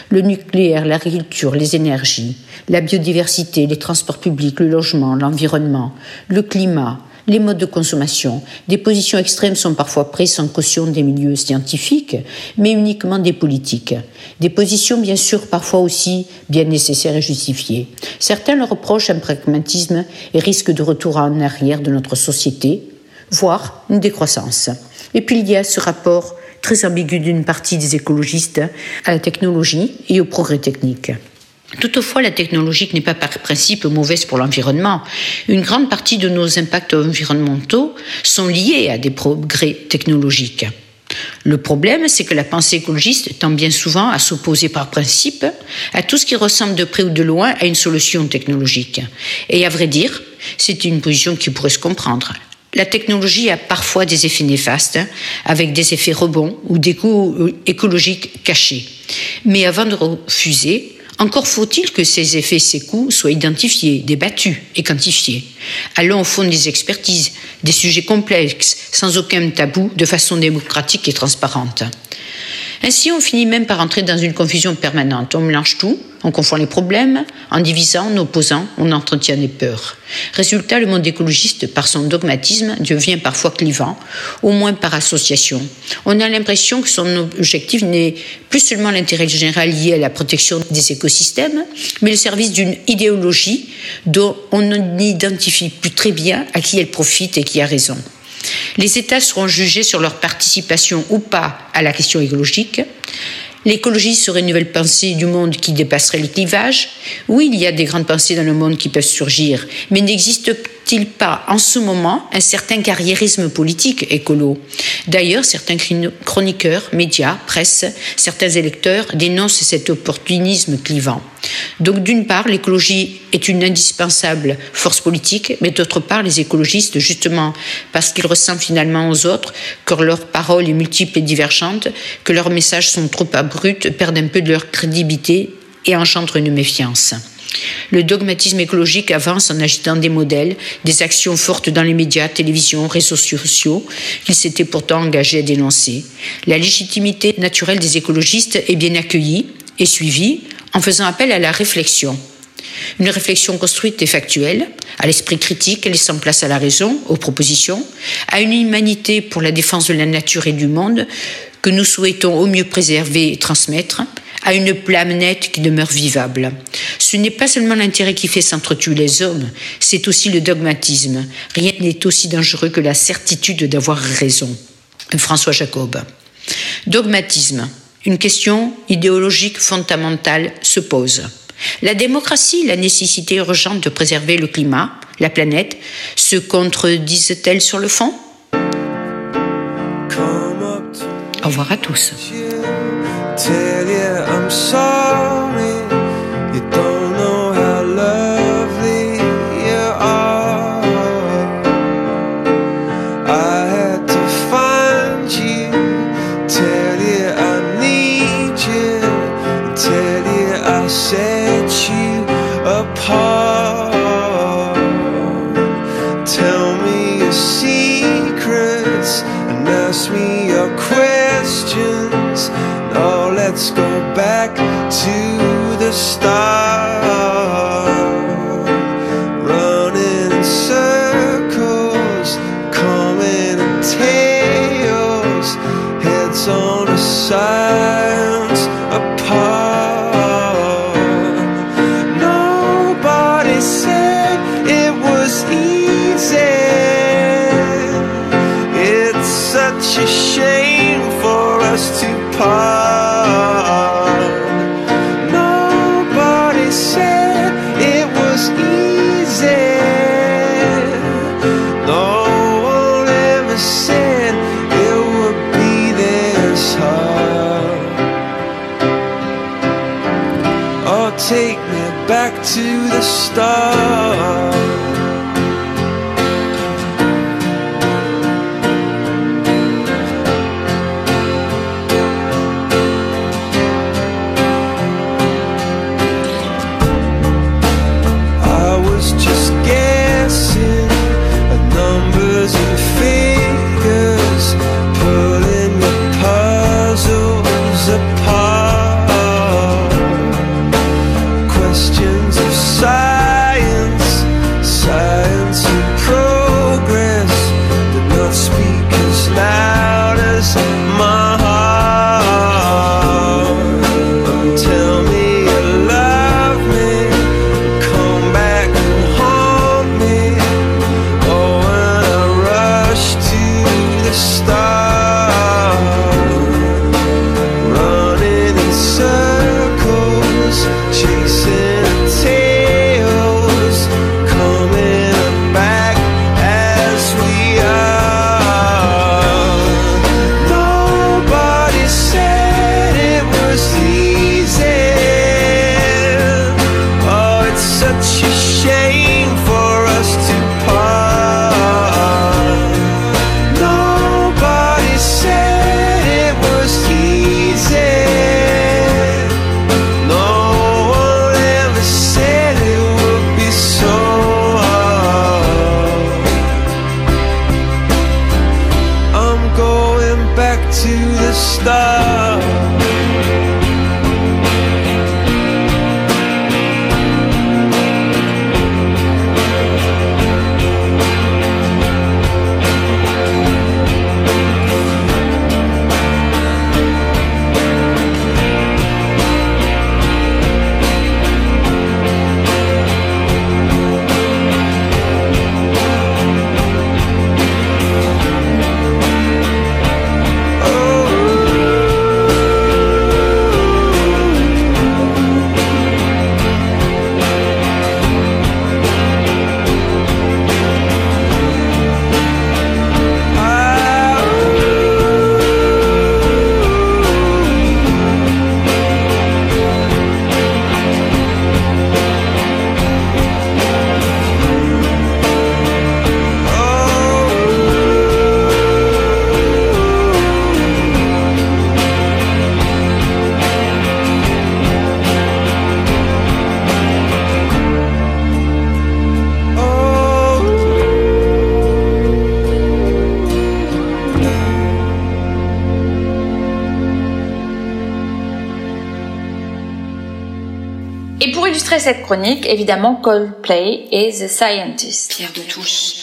Le nucléaire, l'agriculture, les énergies, la biodiversité, les transports publics, le logement, l'environnement, le climat, les modes de consommation. Des positions extrêmes sont parfois prises sans caution des milieux scientifiques, mais uniquement des politiques. Des positions bien sûr parfois aussi bien nécessaires et justifiées. Certains leur reprochent un pragmatisme et risquent de retour en arrière de notre société, voire une décroissance. Et puis il y a ce rapport très ambigu d'une partie des écologistes à la technologie et au progrès technique. Toutefois, la technologie n'est pas par principe mauvaise pour l'environnement. Une grande partie de nos impacts environnementaux sont liés à des progrès technologiques. Le problème, c'est que la pensée écologiste tend bien souvent à s'opposer par principe à tout ce qui ressemble de près ou de loin à une solution technologique. Et à vrai dire, c'est une position qui pourrait se comprendre. La technologie a parfois des effets néfastes, hein, avec des effets rebonds ou des coûts écologiques cachés. Mais avant de refuser, encore faut-il que ces effets, ces coûts soient identifiés, débattus et quantifiés. Allons au fond des expertises, des sujets complexes, sans aucun tabou, de façon démocratique et transparente. Ainsi, on finit même par entrer dans une confusion permanente. On mélange tout, on confond les problèmes, en divisant, en opposant, on entretient des peurs. Résultat, le monde écologiste, par son dogmatisme, devient parfois clivant, au moins par association. On a l'impression que son objectif n'est plus seulement l'intérêt général lié à la protection des écosystèmes, mais le service d'une idéologie dont on n'identifie plus très bien à qui elle profite et qui a raison. Les États seront jugés sur leur participation ou pas à la question écologique. L'écologie serait une nouvelle pensée du monde qui dépasserait les clivages. Oui, il y a des grandes pensées dans le monde qui peuvent surgir, mais n'existe-t-il pas en ce moment un certain carriérisme politique écolo? D'ailleurs, certains chroniqueurs, médias, presse, certains électeurs dénoncent cet opportunisme clivant. Donc d'une part, l'écologie est une indispensable force politique, mais d'autre part, les écologistes, justement parce qu'ils ressemblent finalement aux autres, que leur parole est multiple et divergente, que leurs messages sont trop abrupts, perdent un peu de leur crédibilité et engendrent une méfiance. Le dogmatisme écologique avance en agitant des modèles, des actions fortes dans les médias, télévision, réseaux sociaux, qu'il s'était pourtant engagé à dénoncer. La légitimité naturelle des écologistes est bien accueillie et suivie en faisant appel à la réflexion. Une réflexion construite et factuelle, à l'esprit critique, laissant place à la raison, aux propositions, à une humanité pour la défense de la nature et du monde que nous souhaitons au mieux préserver et transmettre, à une plame nette qui demeure vivable. Ce n'est pas seulement l'intérêt qui fait s'entretuer les hommes, c'est aussi le dogmatisme. Rien n'est aussi dangereux que la certitude d'avoir raison. François Jacob. Dogmatisme. Une question idéologique fondamentale se pose. La démocratie, la nécessité urgente de préserver le climat, la planète, se contredisent-elles sur le fond? Au revoir à tous. sorrow back to the start. star. Cette chronique, évidemment Coldplay et The Scientist. Pierre de Touche.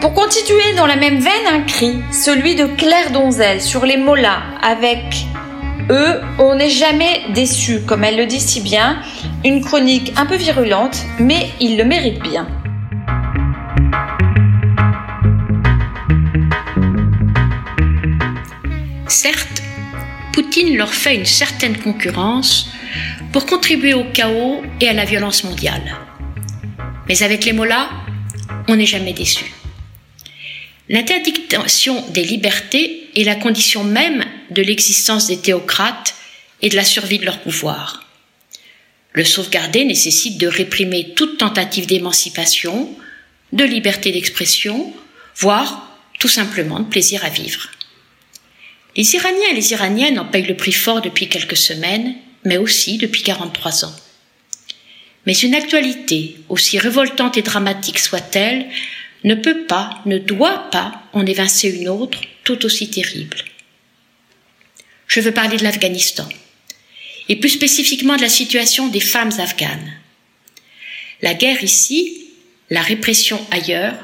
Pour continuer dans la même veine, un cri, celui de Claire Donzel sur les mots-là, avec eux, on n'est jamais déçu, comme elle le dit si bien, une chronique un peu virulente, mais il le mérite bien. Certes, Poutine leur fait une certaine concurrence pour contribuer au chaos et à la violence mondiale. Mais avec les mots-là, on n'est jamais déçu. L'interdiction des libertés est la condition même de l'existence des théocrates et de la survie de leur pouvoir. Le sauvegarder nécessite de réprimer toute tentative d'émancipation, de liberté d'expression, voire tout simplement de plaisir à vivre. Les Iraniens et les Iraniennes en payent le prix fort depuis quelques semaines, mais aussi depuis 43 ans. Mais une actualité, aussi révoltante et dramatique soit-elle, ne peut pas, ne doit pas en évincer une autre tout aussi terrible. Je veux parler de l'Afghanistan, et plus spécifiquement de la situation des femmes afghanes. La guerre ici, la répression ailleurs,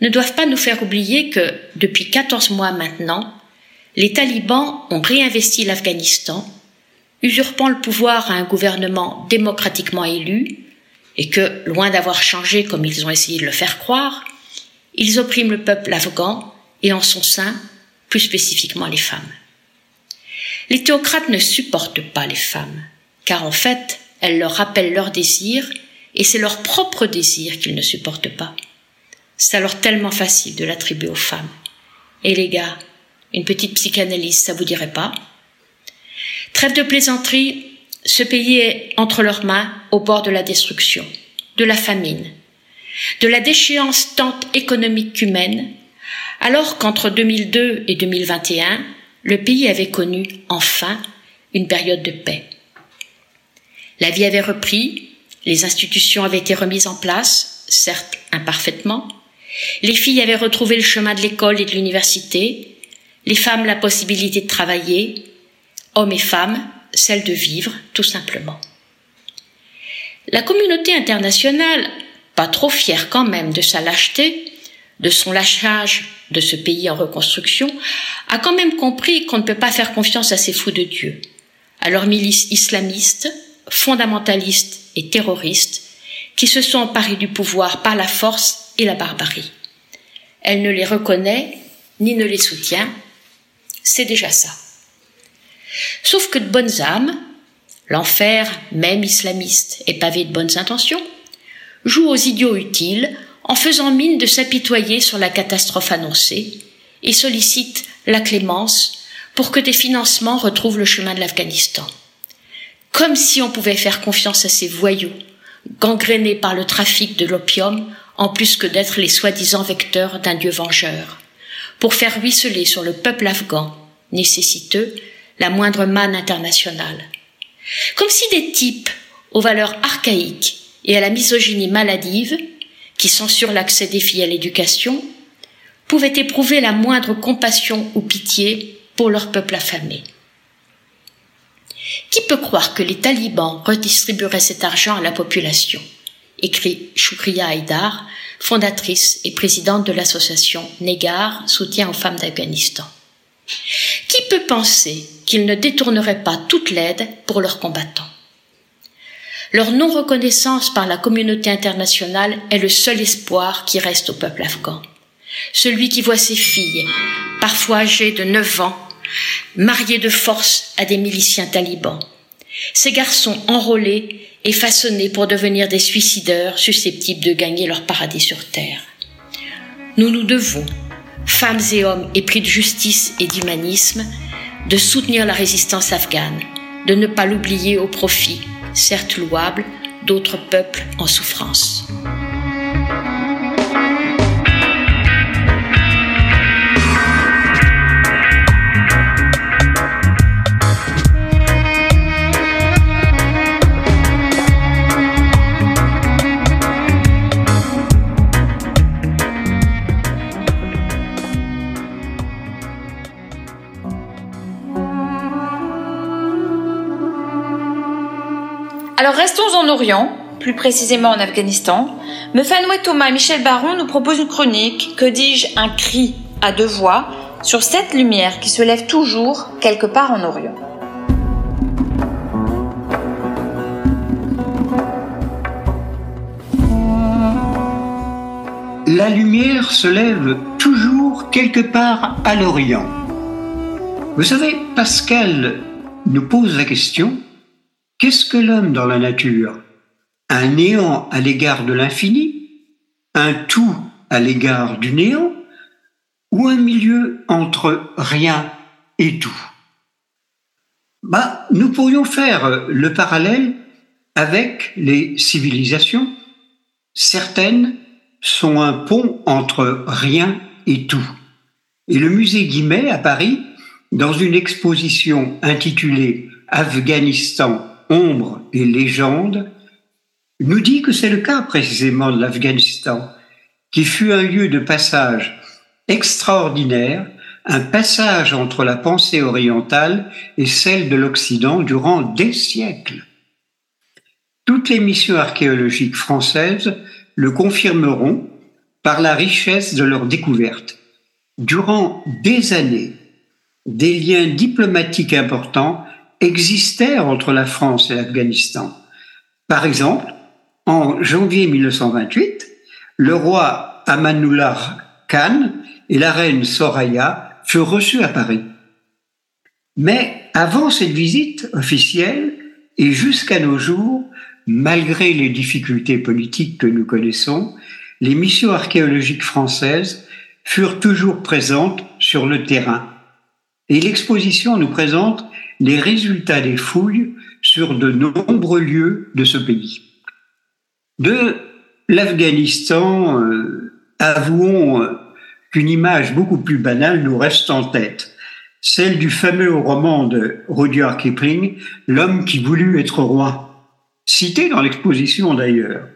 ne doivent pas nous faire oublier que, depuis 14 mois maintenant, les talibans ont réinvesti l'Afghanistan, usurpant le pouvoir à un gouvernement démocratiquement élu, et que, loin d'avoir changé comme ils ont essayé de le faire croire, ils oppriment le peuple afghan et en son sein, plus spécifiquement les femmes. Les théocrates ne supportent pas les femmes, car en fait, elles leur rappellent leurs désirs, et c'est leur propre désir qu'ils ne supportent pas. C'est alors tellement facile de l'attribuer aux femmes. Et les gars, une petite psychanalyse, ça vous dirait pas? Trêve de plaisanterie, ce pays est entre leurs mains au bord de la destruction, de la famine, de la déchéance tant économique qu'humaine, alors qu'entre 2002 et 2021, le pays avait connu enfin une période de paix. La vie avait repris, les institutions avaient été remises en place, certes imparfaitement, les filles avaient retrouvé le chemin de l'école et de l'université, les femmes la possibilité de travailler, hommes et femmes celle de vivre tout simplement. La communauté internationale, pas trop fière quand même de sa lâcheté, de son lâchage de ce pays en reconstruction, a quand même compris qu'on ne peut pas faire confiance à ces fous de Dieu, à leurs milices islamistes, fondamentalistes et terroristes, qui se sont emparés du pouvoir par la force et la barbarie. Elle ne les reconnaît ni ne les soutient, c'est déjà ça. Sauf que de bonnes âmes, l'enfer, même islamiste, est pavé de bonnes intentions, jouent aux idiots utiles en faisant mine de s'apitoyer sur la catastrophe annoncée et sollicitent la clémence pour que des financements retrouvent le chemin de l'Afghanistan. Comme si on pouvait faire confiance à ces voyous, gangrénés par le trafic de l'opium, en plus que d'être les soi-disant vecteurs d'un dieu vengeur, pour faire ruisseler sur le peuple afghan, nécessiteux, la moindre manne internationale. Comme si des types aux valeurs archaïques et à la misogynie maladive, qui censurent l'accès des filles à l'éducation, pouvaient éprouver la moindre compassion ou pitié pour leur peuple affamé. Qui peut croire que les talibans redistribueraient cet argent à la population? Écrit Shukriya Haïdar, fondatrice et présidente de l'association Negar, soutien aux femmes d'Afghanistan. Qui peut penser qu'ils ne détourneraient pas toute l'aide pour leurs combattants? Leur non-reconnaissance par la communauté internationale est le seul espoir qui reste au peuple afghan. Celui qui voit ses filles, parfois âgées de 9 ans, mariées de force à des miliciens talibans. Ces garçons enrôlés et façonnés pour devenir des suicideurs susceptibles de gagner leur paradis sur terre. Nous nous devons, femmes et hommes épris de justice et d'humanisme, de soutenir la résistance afghane, de ne pas l'oublier au profit, certes louable, d'autres peuples en souffrance. Alors restons en Orient, plus précisément en Afghanistan. Mefanoué Thomas et Michel Baron nous proposent une chronique, que dis-je, un cri à deux voix, sur cette lumière qui se lève toujours quelque part en Orient. La lumière se lève toujours quelque part à l'Orient. Vous savez, Pascal nous pose la question, qu'est-ce que l'homme dans la nature? Un néant à l'égard de l'infini? Un tout à l'égard du néant? Ou un milieu entre rien et tout? Bah, Nous pourrions faire le parallèle avec les civilisations. Certaines sont un pont entre rien et tout. Et le musée Guimet à Paris dans une exposition intitulée Afghanistan, ombre et légende, nous dit que c'est le cas précisément de l'Afghanistan, qui fut un lieu de passage extraordinaire, un passage entre la pensée orientale et celle de l'Occident durant des siècles. Toutes les missions archéologiques françaises le confirmeront par la richesse de leurs découvertes. Durant des années, des liens diplomatiques importants existèrent entre la France et l'Afghanistan. Par exemple, en janvier 1928, le roi Amanullah Khan et la reine Soraya furent reçus à Paris. Mais avant cette visite officielle et jusqu'à nos jours, malgré les difficultés politiques que nous connaissons, les missions archéologiques françaises furent toujours présentes sur le terrain et l'exposition nous présente les résultats des fouilles sur de nombreux lieux de ce pays. De l'Afghanistan, euh, avouons euh, qu'une image beaucoup plus banale nous reste en tête, celle du fameux roman de Rudyard Kipling, L'homme qui voulut être roi, cité dans l'exposition d'ailleurs,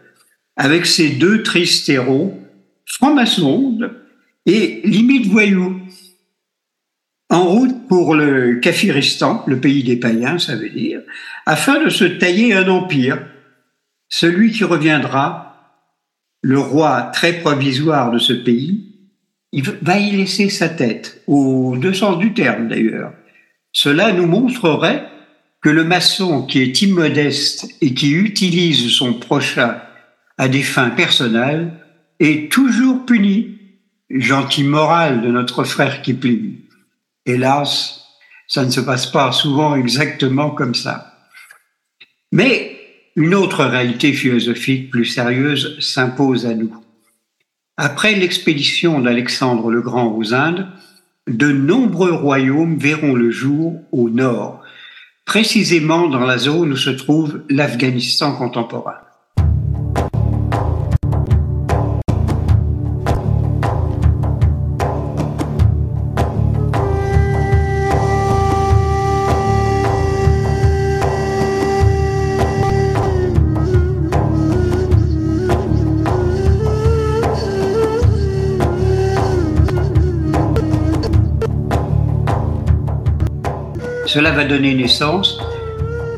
avec ses deux tristes héros, francs-maçons et limite voyous, en route pour le Kafiristan, le pays des païens, ça veut dire, afin de se tailler un empire. Celui qui reviendra, le roi très provisoire de ce pays, il va y laisser sa tête, au deux sens du terme d'ailleurs. Cela nous montrerait que le maçon qui est immodeste et qui utilise son prochain à des fins personnelles est toujours puni. Gentil moral de notre frère Kipling. Hélas, ça ne se passe pas souvent exactement comme ça. Mais une autre réalité philosophique plus sérieuse s'impose à nous. Après l'expédition d'Alexandre le Grand aux Indes, de nombreux royaumes verront le jour au nord, précisément dans la zone où se trouve l'Afghanistan contemporain. Cela va donner naissance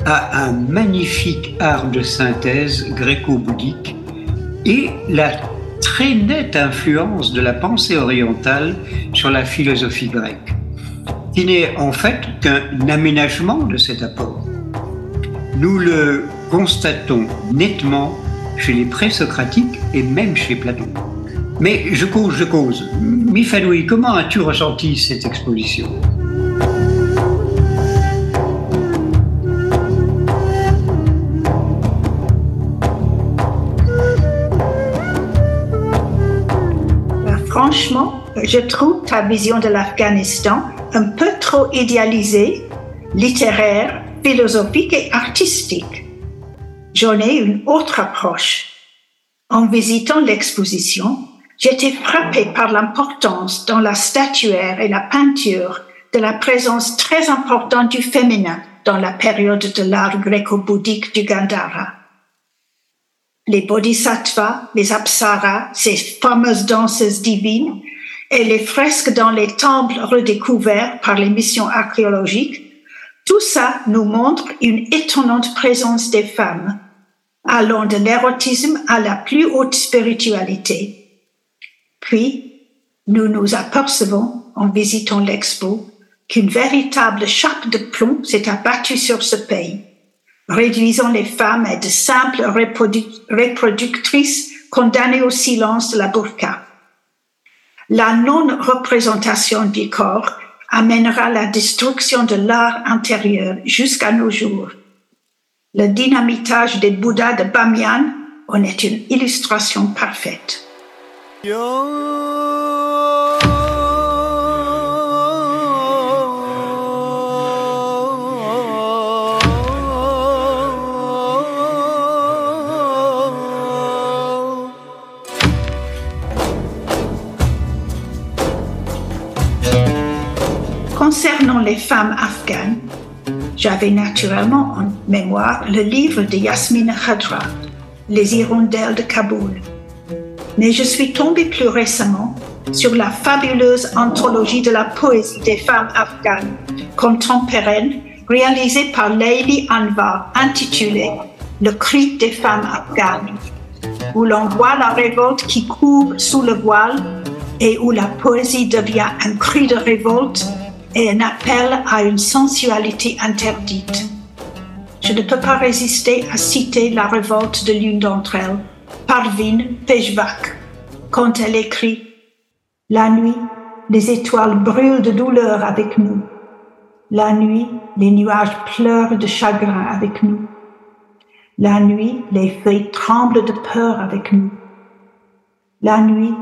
à un magnifique art de synthèse gréco-bouddhique et la très nette influence de la pensée orientale sur la philosophie grecque, qui n'est en fait qu'un aménagement de cet apport. Nous le constatons nettement chez les présocratiques et même chez Platon. Mais je cause, je cause. Mifanoui, comment as-tu ressenti cette exposition? Je trouve ta vision de l'Afghanistan un peu trop idéalisée, littéraire, philosophique et artistique. J'en ai une autre approche. En visitant l'exposition, j'étais frappée par l'importance dans la statuaire et la peinture de la présence très importante du féminin dans la période de l'art gréco-bouddhique du Gandhara les bodhisattvas, les apsaras, ces fameuses danseuses divines, et les fresques dans les temples redécouverts par les missions archéologiques, Tout ça nous montre une étonnante présence des femmes, allant de l'érotisme à la plus haute spiritualité. Puis, nous nous apercevons, en visitant l'expo, qu'une véritable chape de plomb s'est abattue sur ce pays, réduisant les femmes à de simples reproductrices condamnées au silence de la burqa. La non-représentation du corps amènera la destruction de l'art intérieur jusqu'à nos jours. Le dynamitage des Bouddhas de Bamiyan en est une illustration parfaite. Concernant les femmes afghanes, j'avais naturellement en mémoire le livre de Yasmina Khadra, Les hirondelles de Kaboul. Mais je suis tombée plus récemment sur la fabuleuse anthologie de la poésie des femmes afghanes contemporaines réalisée par Leili Anwar intitulée Le cri des femmes afghanes, où l'on voit la révolte qui couvre sous le voile et où la poésie devient un cri de révolte et un appel à une sensualité interdite. Je ne peux pas résister à citer la révolte de l'une d'entre elles, Parvin Pejvak, quand elle écrit La nuit, les étoiles brûlent de douleur avec nous. La nuit, les nuages pleurent de chagrin avec nous. La nuit, les feuilles tremblent de peur avec nous. La nuit,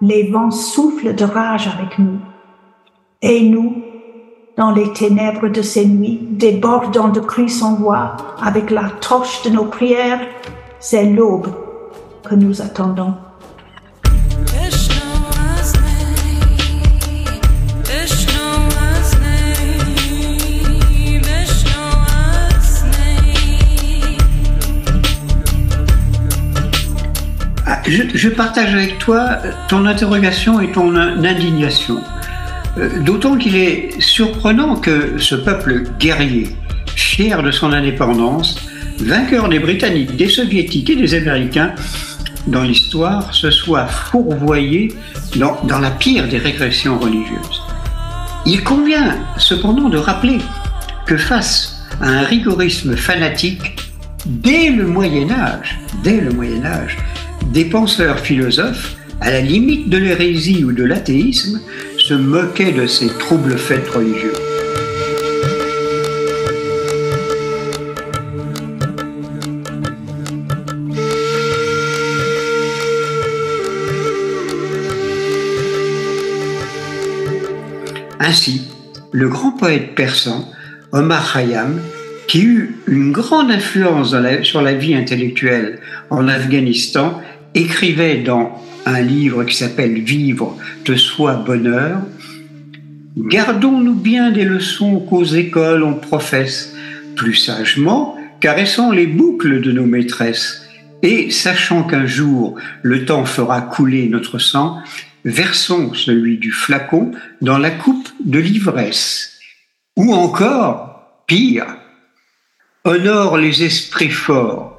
les vents soufflent de rage avec nous. Et nous, dans les ténèbres de ces nuits, débordant de cris sans voix, avec la torche de nos prières, c'est l'aube que nous attendons. Ah, je, je partage avec toi ton interrogation et ton indignation. Euh, d'autant qu'il est surprenant que ce peuple guerrier, fier de son indépendance, vainqueur des Britanniques, des Soviétiques et des Américains, dans l'histoire, se soit fourvoyé dans, la pire des régressions religieuses. Il convient cependant de rappeler que face à un rigorisme fanatique, dès le Moyen Âge, dès le Moyen Âge, des penseurs philosophes, à la limite de l'hérésie ou de l'athéisme, se moquaient de ces troubles faits religieux. Ainsi, le grand poète persan Omar Khayyam, qui eut une grande influence sur la vie intellectuelle en Afghanistan, écrivait dans un livre qui s'appelle Vivre de soi bonheur, gardons-nous bien des leçons qu'aux écoles on professe, plus sagement, caressant les boucles de nos maîtresses, et sachant qu'un jour le temps fera couler notre sang, versons celui du flacon dans la coupe de l'ivresse. Ou encore, pire, honore les esprits forts,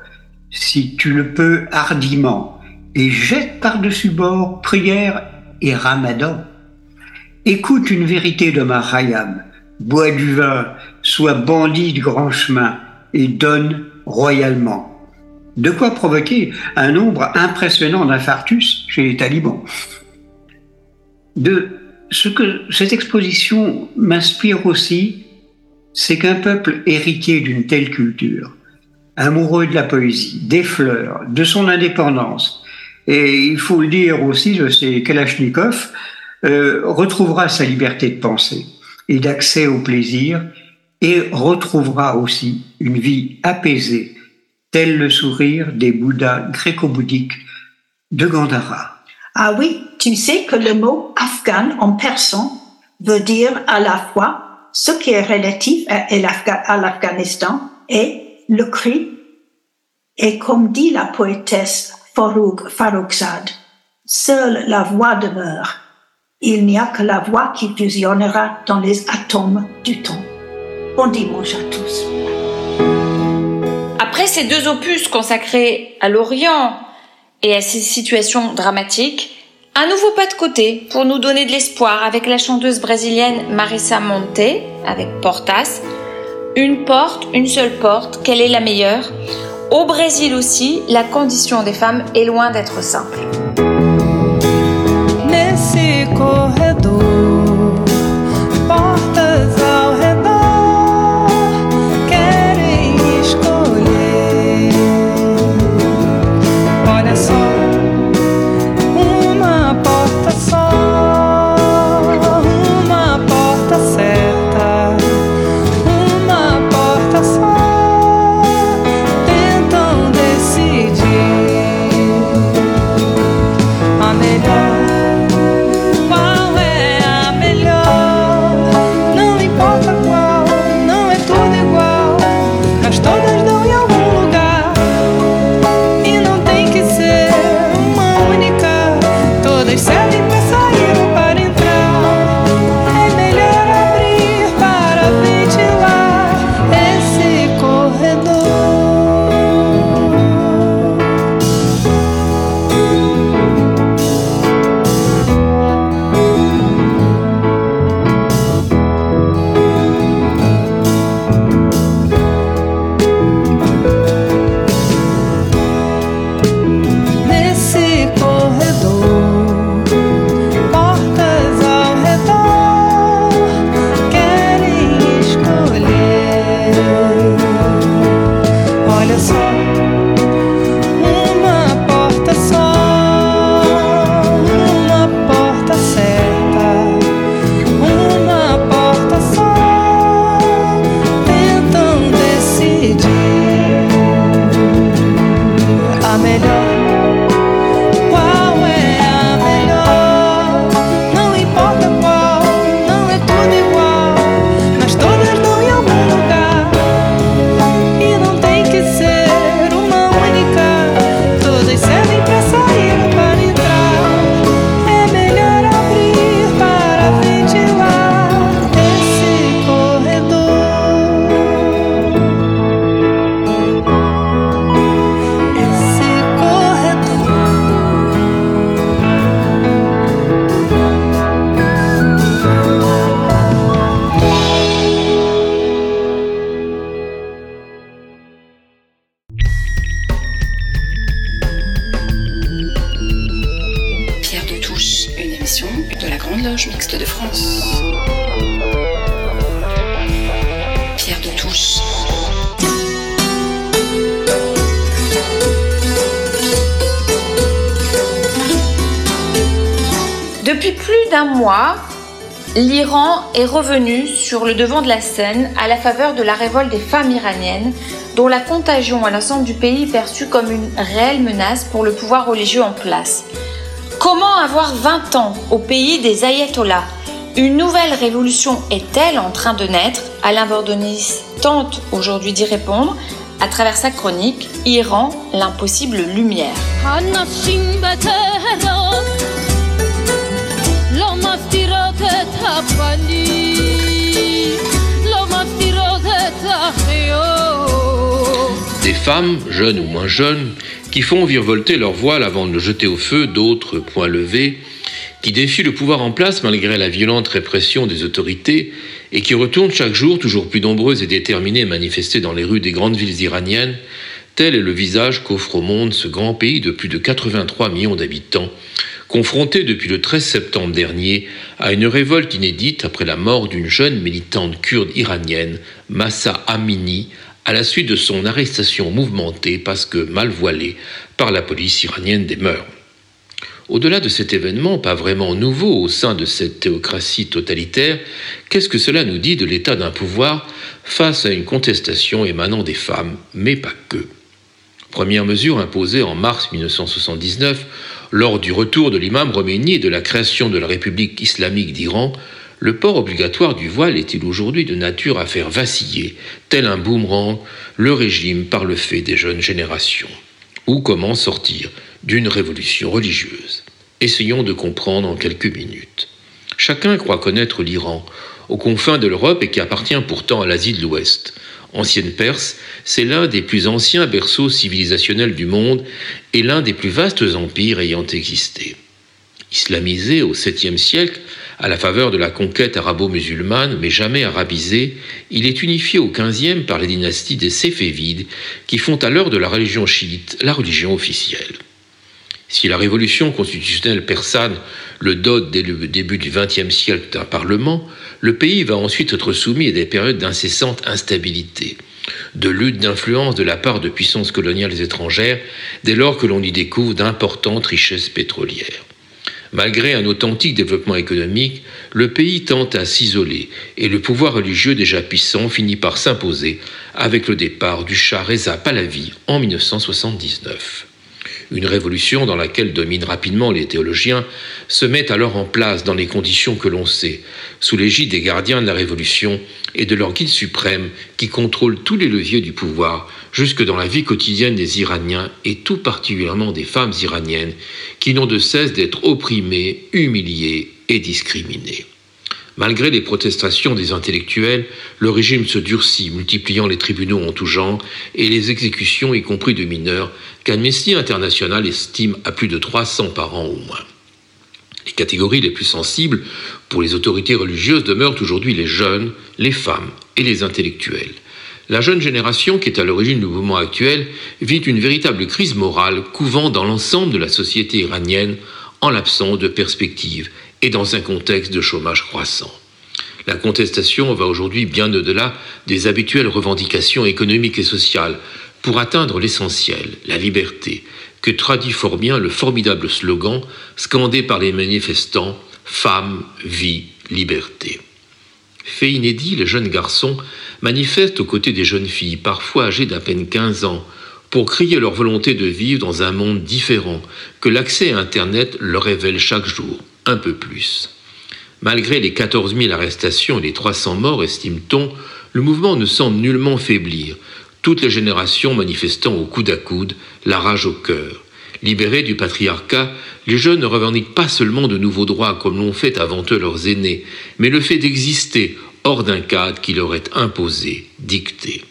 si tu le peux hardiment, et jette par-dessus bord prière et ramadan. Écoute une vérité de Mahayam, bois du vin, sois bandit de grand chemin et donne royalement. De quoi provoquer un nombre impressionnant d'infarctus chez les talibans. De ce que cette exposition m'inspire aussi, c'est qu'un peuple héritier d'une telle culture, amoureux de la poésie, des fleurs, de son indépendance, et il faut le dire aussi, sais, Kalachnikov euh, retrouvera sa liberté de penser et d'accès au plaisir et retrouvera aussi une vie apaisée, tel le sourire des Bouddhas gréco-bouddhiques de Gandhara. Ah oui, tu sais que le mot afghan en persan veut dire à la fois ce qui est relatif à l'Afghanistan et le cri. Et comme dit la poétesse Farouk Faroukzad. Seule la voix demeure. Il n'y a que la voix qui fusionnera dans les atomes du temps. Bon dimanche à tous. Après ces deux opus consacrés à l'Orient et à ces situations dramatiques, un nouveau pas de côté pour nous donner de l'espoir avec la chanteuse brésilienne Marissa Monte, avec Portas. Une porte, une seule porte, quelle est la meilleure? Au Brésil aussi, la condition des femmes est loin d'être simple. Est revenu sur le devant de la scène à la faveur de la révolte des femmes iraniennes, dont la contagion à l'ensemble du pays est perçue comme une réelle menace pour le pouvoir religieux en place. Comment avoir 20 ans au pays des ayatollahs? Une nouvelle révolution est-elle en train de naître? Alain Bordonis tente aujourd'hui d'y répondre à travers sa chronique Iran, l'impossible lumière. Des femmes, jeunes ou moins jeunes, qui font virevolter leur voile avant de le jeter au feu, d'autres, poings levés, qui défient le pouvoir en place malgré la violente répression des autorités et qui retournent chaque jour toujours plus nombreuses et déterminées manifester dans les rues des grandes villes iraniennes, tel est le visage qu'offre au monde ce grand pays de plus de 83 millions d'habitants, confronté depuis le 13 septembre dernier à une révolte inédite après la mort d'une jeune militante kurde iranienne, Massa Amini, à la suite de son arrestation mouvementée parce que mal voilée par la police iranienne des mœurs. Au-delà de cet événement, pas vraiment nouveau au sein de cette théocratie totalitaire, qu'est-ce que cela nous dit de l'état d'un pouvoir face à une contestation émanant des femmes, mais pas que? Première mesure imposée en mars 1979 lors du retour de l'imam Khomeini et de la création de la République islamique d'Iran, le port obligatoire du voile est-il aujourd'hui de nature à faire vaciller, tel un boomerang, le régime par le fait des jeunes générations? Ou comment sortir d'une révolution religieuse? Essayons de comprendre en quelques minutes. Chacun croit connaître l'Iran, aux confins de l'Europe et qui appartient pourtant à l'Asie de l'Ouest. Ancienne Perse, c'est l'un des plus anciens berceaux civilisationnels du monde et l'un des plus vastes empires ayant existé. Islamisé au 7e siècle, à la faveur de la conquête arabo-musulmane, mais jamais arabisé, il est unifié au 15e par les dynasties des Séfévides, qui font à l'heure de la religion chiite la religion officielle. Si la révolution constitutionnelle persane le dote dès le début du XXe siècle d'un parlement, le pays va ensuite être soumis à des périodes d'incessante instabilité, de lutte d'influence de la part de puissances coloniales étrangères, dès lors que l'on y découvre d'importantes richesses pétrolières. Malgré un authentique développement économique, le pays tente à s'isoler et le pouvoir religieux déjà puissant finit par s'imposer avec le départ du Shah Reza Pahlavi en 1979. Une révolution dans laquelle dominent rapidement les théologiens se met alors en place dans les conditions que l'on sait, sous l'égide des gardiens de la révolution et de leur guide suprême qui contrôle tous les leviers du pouvoir jusque dans la vie quotidienne des Iraniens et tout particulièrement des femmes iraniennes qui n'ont de cesse d'être opprimées, humiliées et discriminées. Malgré les protestations des intellectuels, le régime se durcit, multipliant les tribunaux en tout genre et les exécutions, y compris de mineurs, qu'Amnesty International estime à plus de 300 par an au moins. Les catégories les plus sensibles pour les autorités religieuses demeurent aujourd'hui les jeunes, les femmes et les intellectuels. La jeune génération, qui est à l'origine du mouvement actuel, vit une véritable crise morale couvant dans l'ensemble de la société iranienne en l'absence de perspectives et dans un contexte de chômage croissant. La contestation va aujourd'hui bien au-delà des habituelles revendications économiques et sociales pour atteindre l'essentiel, la liberté, que traduit fort bien le formidable slogan scandé par les manifestants Femme, vie, liberté. Fait inédit, les jeunes garçons manifestent aux côtés des jeunes filles, parfois âgées d'à peine 15 ans, pour crier leur volonté de vivre dans un monde différent que l'accès à Internet leur révèle chaque jour un peu plus. Malgré les 14 000 arrestations et les 300 morts, estime-t-on, le mouvement ne semble nullement faiblir, toutes les générations manifestant au coude à coude la rage au cœur. Libérés du patriarcat, les jeunes ne revendiquent pas seulement de nouveaux droits comme l'ont fait avant eux leurs aînés, mais le fait d'exister hors d'un cadre qui leur est imposé, dicté.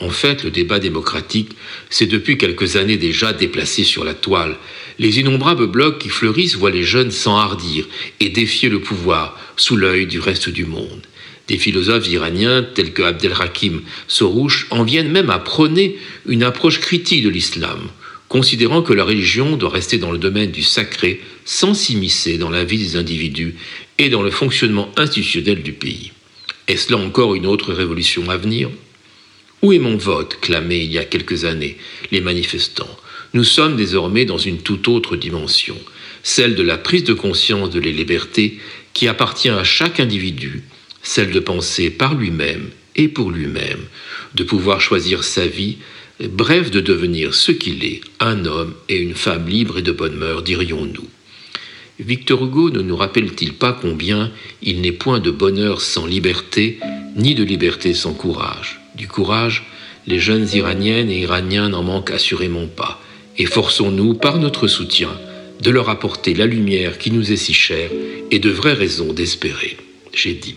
En fait, le débat démocratique s'est depuis quelques années déjà déplacé sur la toile, les innombrables blocs qui fleurissent voient les jeunes s'enhardir et défier le pouvoir sous l'œil du reste du monde. Des philosophes iraniens tels que Abdelhakim Sorouche en viennent même à prôner une approche critique de l'islam, considérant que la religion doit rester dans le domaine du sacré sans s'immiscer dans la vie des individus et dans le fonctionnement institutionnel du pays. Est-ce là encore une autre révolution à venir? Où est mon vote? clamaient il y a quelques années les manifestants nous sommes désormais dans une toute autre dimension, celle de la prise de conscience de les libertés qui appartient à chaque individu, celle de penser par lui-même et pour lui-même, de pouvoir choisir sa vie, bref de devenir ce qu'il est, un homme et une femme libre et de bonne mœur, dirions-nous. Victor Hugo ne nous rappelle-t-il pas combien il n'est point de bonheur sans liberté, ni de liberté sans courage? Du courage, les jeunes iraniennes et iraniens n'en manquent assurément pas et forçons-nous, par notre soutien, de leur apporter la lumière qui nous est si chère et de vraies raisons d'espérer. J'ai dit.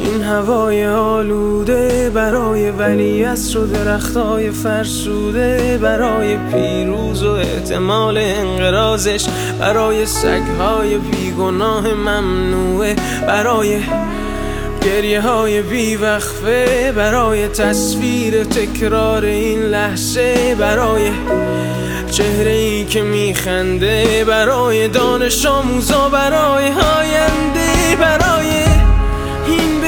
این هوای آلوده برای ولی و درختای فرسوده برای پیروز و احتمال انقرازش برای سگهای بیگناه ممنوعه برای گریه های بیوقفه برای تصویر تکرار این لحظه برای چهره ای که میخنده برای دانش آموزا برای آینده برای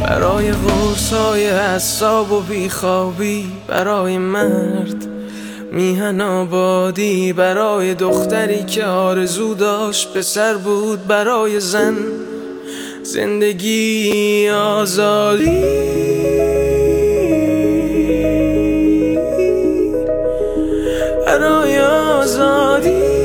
برای غرصای حساب و بیخوابی برای مرد میهن آبادی برای دختری که آرزو داشت پسر بود برای زن زندگی آزادی. برای آزادی.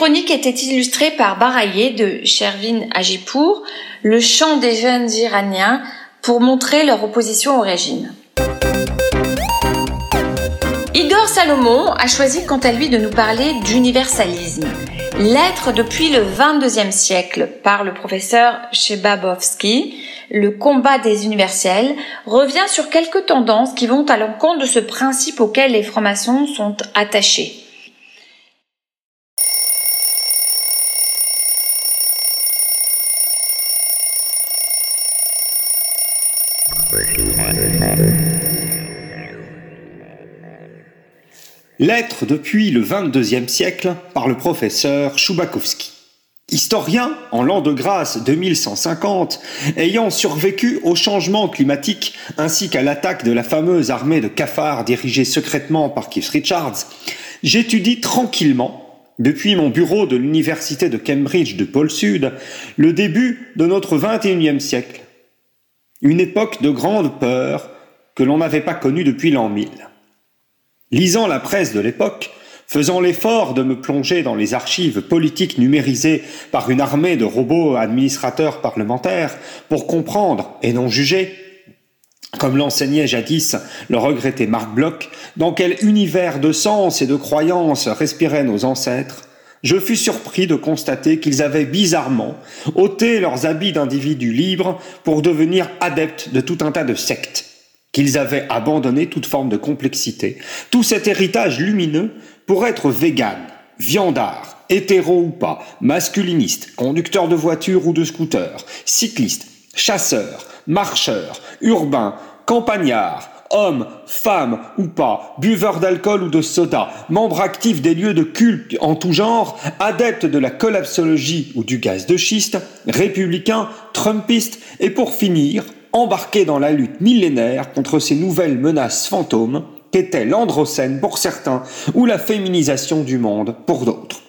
Chronique était illustrée par Baraye de Shervin Ajipour, le chant des jeunes iraniens pour montrer leur opposition au régime. Igor Salomon a choisi quant à lui de nous parler d'universalisme. L'être depuis le 22e siècle par le professeur Chebabowski, le combat des universels, revient sur quelques tendances qui vont à l'encontre de ce principe auquel les francs-maçons sont attachés. Lettre depuis le 22e siècle par le professeur Choubakovski. Historien en l'an de grâce 2150, ayant survécu au changement climatique ainsi qu'à l'attaque de la fameuse armée de cafards dirigée secrètement par Keith Richards, j'étudie tranquillement, depuis mon bureau de l'université de Cambridge de pôle Sud, le début de notre 21e siècle. Une époque de grande peur que l'on n'avait pas connue depuis l'an 1000. Lisant la presse de l'époque, faisant l'effort de me plonger dans les archives politiques numérisées par une armée de robots administrateurs parlementaires pour comprendre et non juger, comme l'enseignait jadis le regretté Marc Bloch, dans quel univers de sens et de croyances respiraient nos ancêtres, je fus surpris de constater qu'ils avaient bizarrement ôté leurs habits d'individus libres pour devenir adeptes de tout un tas de sectes qu'ils avaient abandonné toute forme de complexité, tout cet héritage lumineux pour être vegan, viandard, hétéro ou pas, masculiniste, conducteur de voiture ou de scooter, cycliste, chasseur, marcheur, urbain, campagnard, homme, femme ou pas, buveur d'alcool ou de soda, membre actif des lieux de culte en tout genre, adepte de la collapsologie ou du gaz de schiste, républicain, trumpiste et pour finir, embarqué dans la lutte millénaire contre ces nouvelles menaces fantômes qu'étaient l'androcène pour certains ou la féminisation du monde pour d'autres.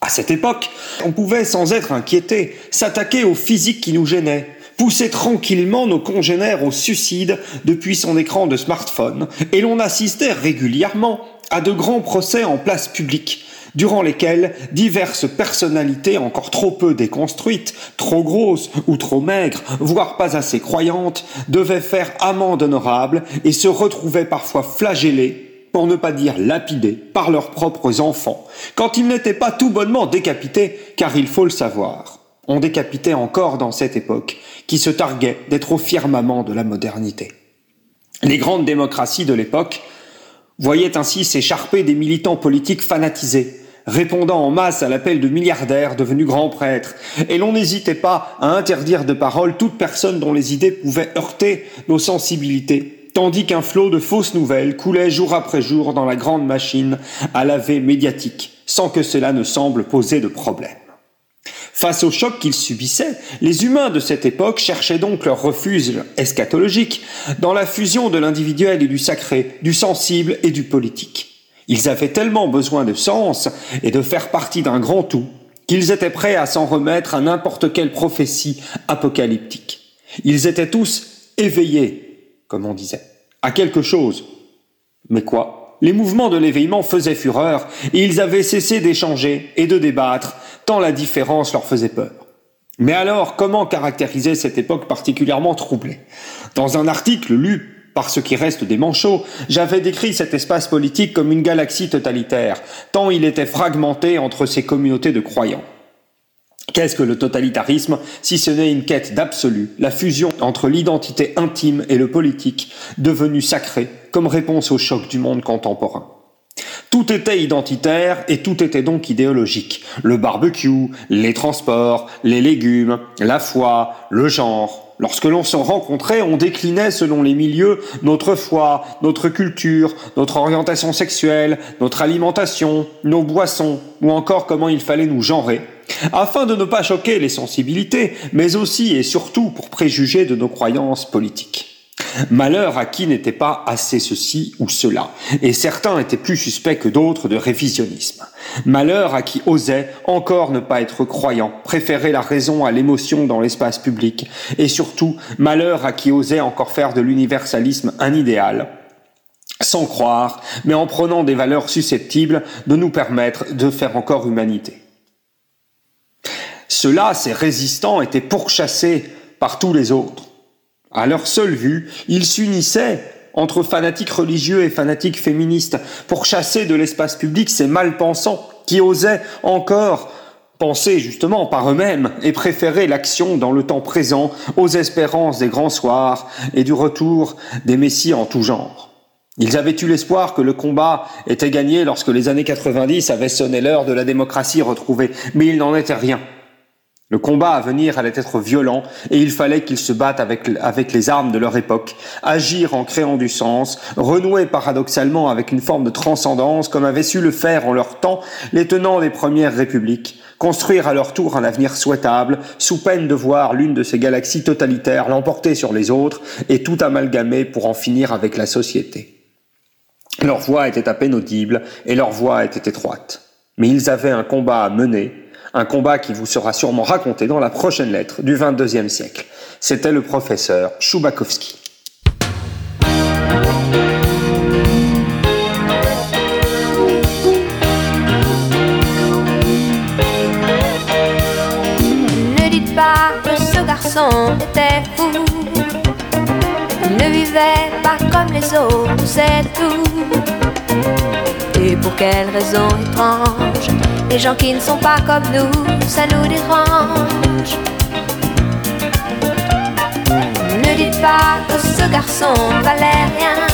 À cette époque, on pouvait, sans être inquiété, s'attaquer au physique qui nous gênait, pousser tranquillement nos congénères au suicide depuis son écran de smartphone, et l'on assistait régulièrement à de grands procès en place publique, durant lesquels diverses personnalités encore trop peu déconstruites, trop grosses ou trop maigres, voire pas assez croyantes, devaient faire amende honorable et se retrouvaient parfois flagellés, pour ne pas dire lapidés, par leurs propres enfants, quand ils n'étaient pas tout bonnement décapités, car il faut le savoir. On décapitait encore dans cette époque, qui se targuait d'être au firmament de la modernité. Les grandes démocraties de l'époque voyaient ainsi s'écharper des militants politiques fanatisés, répondant en masse à l'appel de milliardaires devenus grands prêtres, et l'on n'hésitait pas à interdire de parole toute personne dont les idées pouvaient heurter nos sensibilités, tandis qu'un flot de fausses nouvelles coulait jour après jour dans la grande machine à laver médiatique, sans que cela ne semble poser de problème. Face au choc qu'ils subissaient, les humains de cette époque cherchaient donc leur refuge eschatologique dans la fusion de l'individuel et du sacré, du sensible et du politique. Ils avaient tellement besoin de sens et de faire partie d'un grand tout qu'ils étaient prêts à s'en remettre à n'importe quelle prophétie apocalyptique. Ils étaient tous éveillés, comme on disait, à quelque chose. Mais quoi? Les mouvements de l'éveillement faisaient fureur et ils avaient cessé d'échanger et de débattre tant la différence leur faisait peur. Mais alors, comment caractériser cette époque particulièrement troublée? Dans un article lu par ce qui reste des manchots, j'avais décrit cet espace politique comme une galaxie totalitaire, tant il était fragmenté entre ces communautés de croyants. Qu'est-ce que le totalitarisme si ce n'est une quête d'absolu, la fusion entre l'identité intime et le politique, devenu sacré comme réponse au choc du monde contemporain? Tout était identitaire et tout était donc idéologique. Le barbecue, les transports, les légumes, la foi, le genre. Lorsque l'on se rencontrait, on déclinait selon les milieux notre foi, notre culture, notre orientation sexuelle, notre alimentation, nos boissons, ou encore comment il fallait nous genrer, afin de ne pas choquer les sensibilités, mais aussi et surtout pour préjuger de nos croyances politiques. Malheur à qui n'était pas assez ceci ou cela, et certains étaient plus suspects que d'autres de révisionnisme. Malheur à qui osait encore ne pas être croyant, préférer la raison à l'émotion dans l'espace public, et surtout malheur à qui osait encore faire de l'universalisme un idéal, sans croire, mais en prenant des valeurs susceptibles de nous permettre de faire encore humanité. Ceux-là, ces résistants, étaient pourchassés par tous les autres. À leur seule vue, ils s'unissaient entre fanatiques religieux et fanatiques féministes pour chasser de l'espace public ces mal-pensants qui osaient encore penser justement par eux-mêmes et préférer l'action dans le temps présent aux espérances des grands soirs et du retour des messies en tout genre. Ils avaient eu l'espoir que le combat était gagné lorsque les années 90 avaient sonné l'heure de la démocratie retrouvée, mais il n'en était rien. Le combat à venir allait être violent et il fallait qu'ils se battent avec, les armes de leur époque, agir en créant du sens, renouer paradoxalement avec une forme de transcendance comme avaient su le faire en leur temps les tenants des premières républiques, construire à leur tour un avenir souhaitable, sous peine de voir l'une de ces galaxies totalitaires l'emporter sur les autres et tout amalgamer pour en finir avec la société. Leur voix était à peine audible et leur voix était étroite. Mais ils avaient un combat à mener un combat qui vous sera sûrement raconté dans la prochaine lettre du 22e siècle. C'était le professeur Choubakovski. Ne dites pas que ce garçon était fou. Il ne vivait pas comme les autres, c'est tout. Et pour quelle raison étrange Les gens qui ne sont pas comme nous, ça nous dérange. Ne dites pas que ce garçon valait rien.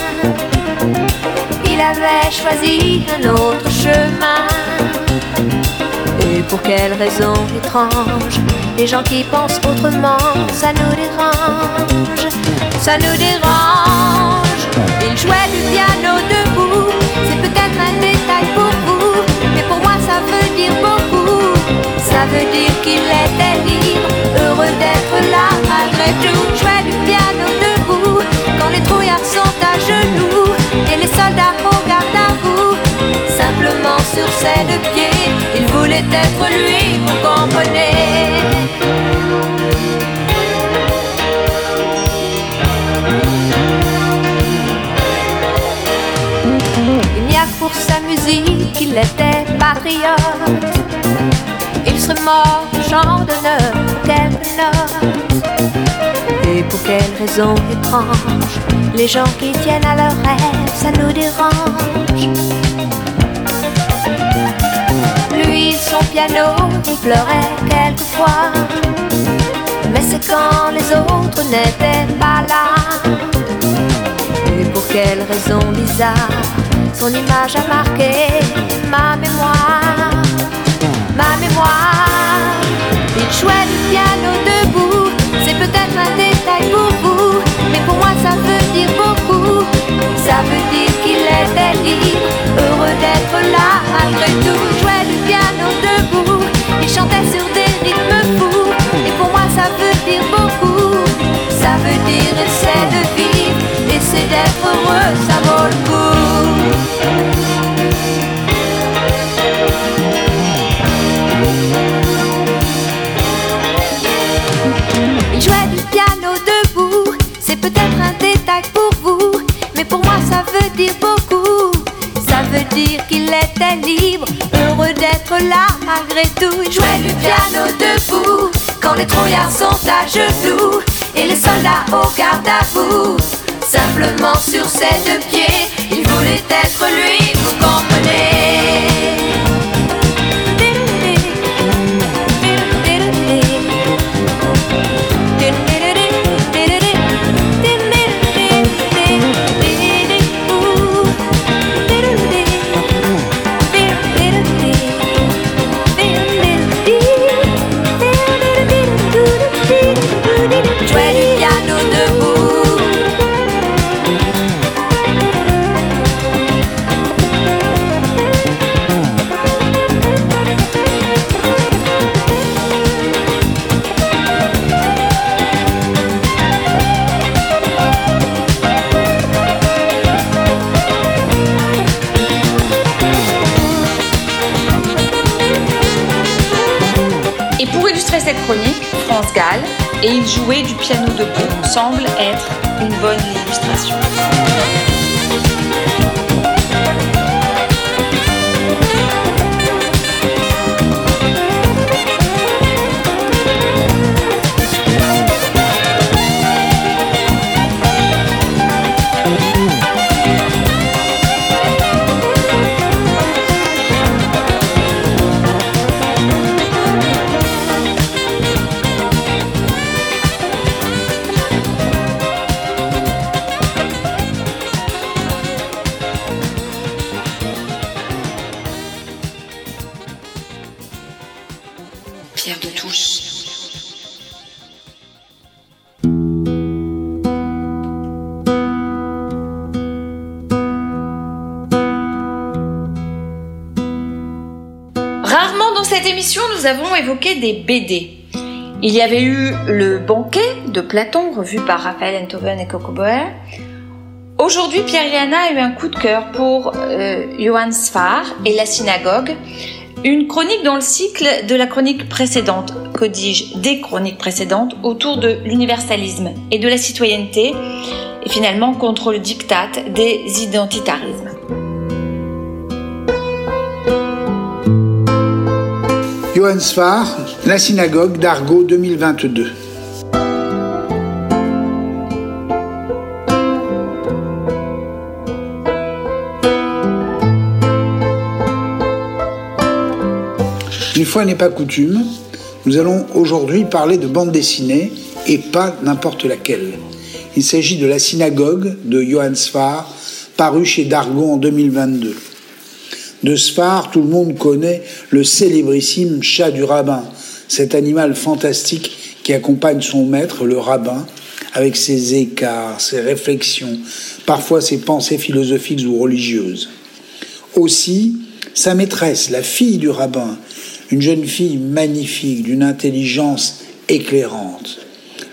Il avait choisi un autre chemin. Et pour quelle raison étrange Les gens qui pensent autrement, ça nous dérange. Ça nous dérange. Il jouait du piano debout. C'est peut-être un détail pour Ça veut dire qu'il était libre, heureux d'être là malgré tout. Jouait du piano debout quand les trouillards sont à genoux et les soldats au garde à vous. Simplement sur ses deux pieds, il voulait être lui, vous comprenez. Il n'y a pour sa musique qu'il était patriote. Serait mort pour quelques notes. Et pour quelle raison étrange Les gens qui tiennent à leurs rêves, ça nous dérange. Lui, son piano, il pleurait quelquefois. Mais c'est quand les autres n'étaient pas là. Et pour quelle raison bizarre Son image a marqué ma mémoire? Il jouait du piano debout C'est peut-être un détail pour vous Mais pour moi ça veut dire beaucoup. Ça veut dire qu'il était libre Heureux d'être là. Malgré tout Il jouait du piano debout Il chantait sur des rythmes fous. Et pour moi ça veut dire beaucoup. Ça veut dire essaie de vivre Essaie d'être heureux, ça vaut le coup peut-être un détail pour vous Mais pour moi ça veut dire beaucoup. Ça veut dire qu'il était libre Heureux d'être là malgré tout. Il jouait du piano debout Quand les trouillards sont à genoux Et les soldats au garde à vous. Simplement sur ses deux pieds Il voulait être lui, vous comprenez et il jouait du piano debout, semble être une bonne illustration. Évoqué des BD. Il y avait eu Le banquet de Platon, revu par Raphaël Enthoven et Coco Boer. Aujourd'hui, Pierre Liana a eu un coup de cœur pour euh, Johann Sfar et la synagogue, une chronique dans le cycle de la chronique précédente, que dis-je, des chroniques précédentes, autour de l'universalisme et de la citoyenneté, et finalement contre le diktat des identitarismes. Johann Sfar, La synagogue d'Argo 2022. Une fois n'est pas coutume, nous allons aujourd'hui parler de bande dessinée et pas n'importe laquelle. Il s'agit de La synagogue de Johann Sfar, paru chez Dargo en 2022. De Sfar, tout le monde connaît le célébrissime chat du rabbin, cet animal fantastique qui accompagne son maître, le rabbin, avec ses écarts, ses réflexions, parfois ses pensées philosophiques ou religieuses. Aussi, sa maîtresse, la fille du rabbin, une jeune fille magnifique, d'une intelligence éclairante.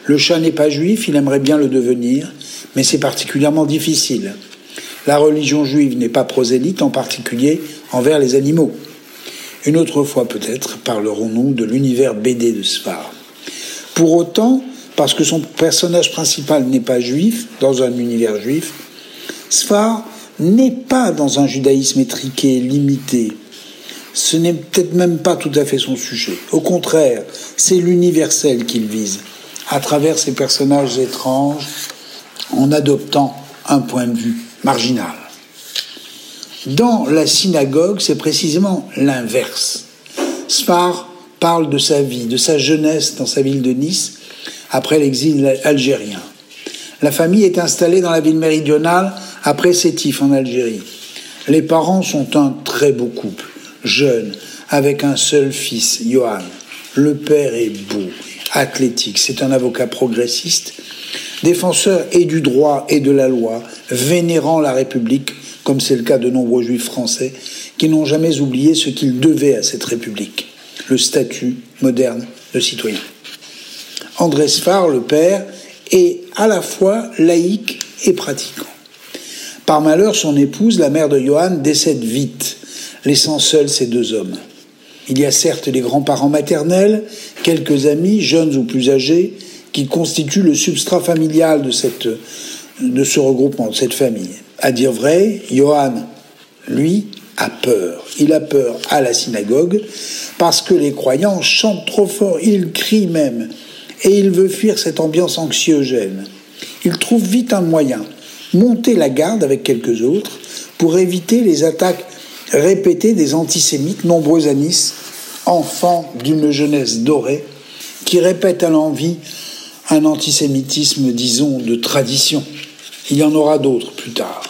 Le chat n'est pas juif, il aimerait bien le devenir, mais c'est particulièrement difficile. La religion juive n'est pas prosélyte, en particulier envers les animaux. Une autre fois peut-être parlerons-nous de l'univers BD de Sfar. Pour autant, parce que son personnage principal n'est pas juif, dans un univers juif, Sfar n'est pas dans un judaïsme étriqué, limité. Ce n'est peut-être même pas tout à fait son sujet. Au contraire, c'est l'universel qu'il vise, à travers ses personnages étranges, en adoptant un point de vue marginal. Dans la synagogue, c'est précisément l'inverse. Spar parle de sa vie, de sa jeunesse dans sa ville de Nice, après l'exil algérien. La famille est installée dans la ville méridionale après Sétif en Algérie. Les parents sont un très beau couple, jeune, avec un seul fils, Johan. Le père est beau, athlétique, c'est un avocat progressiste, défenseur et du droit et de la loi, vénérant la République, comme c'est le cas de nombreux juifs français, qui n'ont jamais oublié ce qu'ils devaient à cette République, le statut moderne de citoyen. André Sfar, le père, est à la fois laïque et pratiquant. Par malheur, son épouse, la mère de Johann, décède vite, laissant seuls ces deux hommes. Il y a certes les grands-parents maternels, quelques amis, jeunes ou plus âgés, qui constituent le substrat familial de, cette, de ce regroupement, de cette famille. À dire vrai, Johann, lui, a peur. Il a peur à la synagogue parce que les croyants chantent trop fort, ils crient même, et il veut fuir cette ambiance anxiogène. Il trouve vite un moyen, monter la garde avec quelques autres pour éviter les attaques répétées des antisémites nombreux à Nice, enfants d'une jeunesse dorée, qui répètent à l'envie un antisémitisme, disons, de tradition. Il y en aura d'autres plus tard.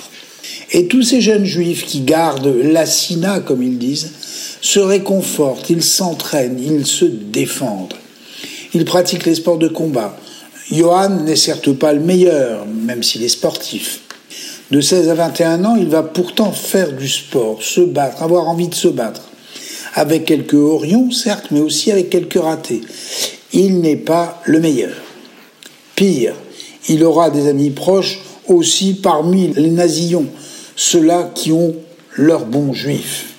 Et tous ces jeunes juifs qui gardent l'assina, comme ils disent, se réconfortent, ils s'entraînent, ils se défendent. Ils pratiquent les sports de combat. Johan n'est certes pas le meilleur, même s'il est sportif. De 16 à 21 ans, il va pourtant faire du sport, se battre, avoir envie de se battre. Avec quelques orions, certes, mais aussi avec quelques ratés. Il n'est pas le meilleur. Pire, il aura des amis proches aussi parmi les nazillons, ceux-là qui ont leurs bons juifs.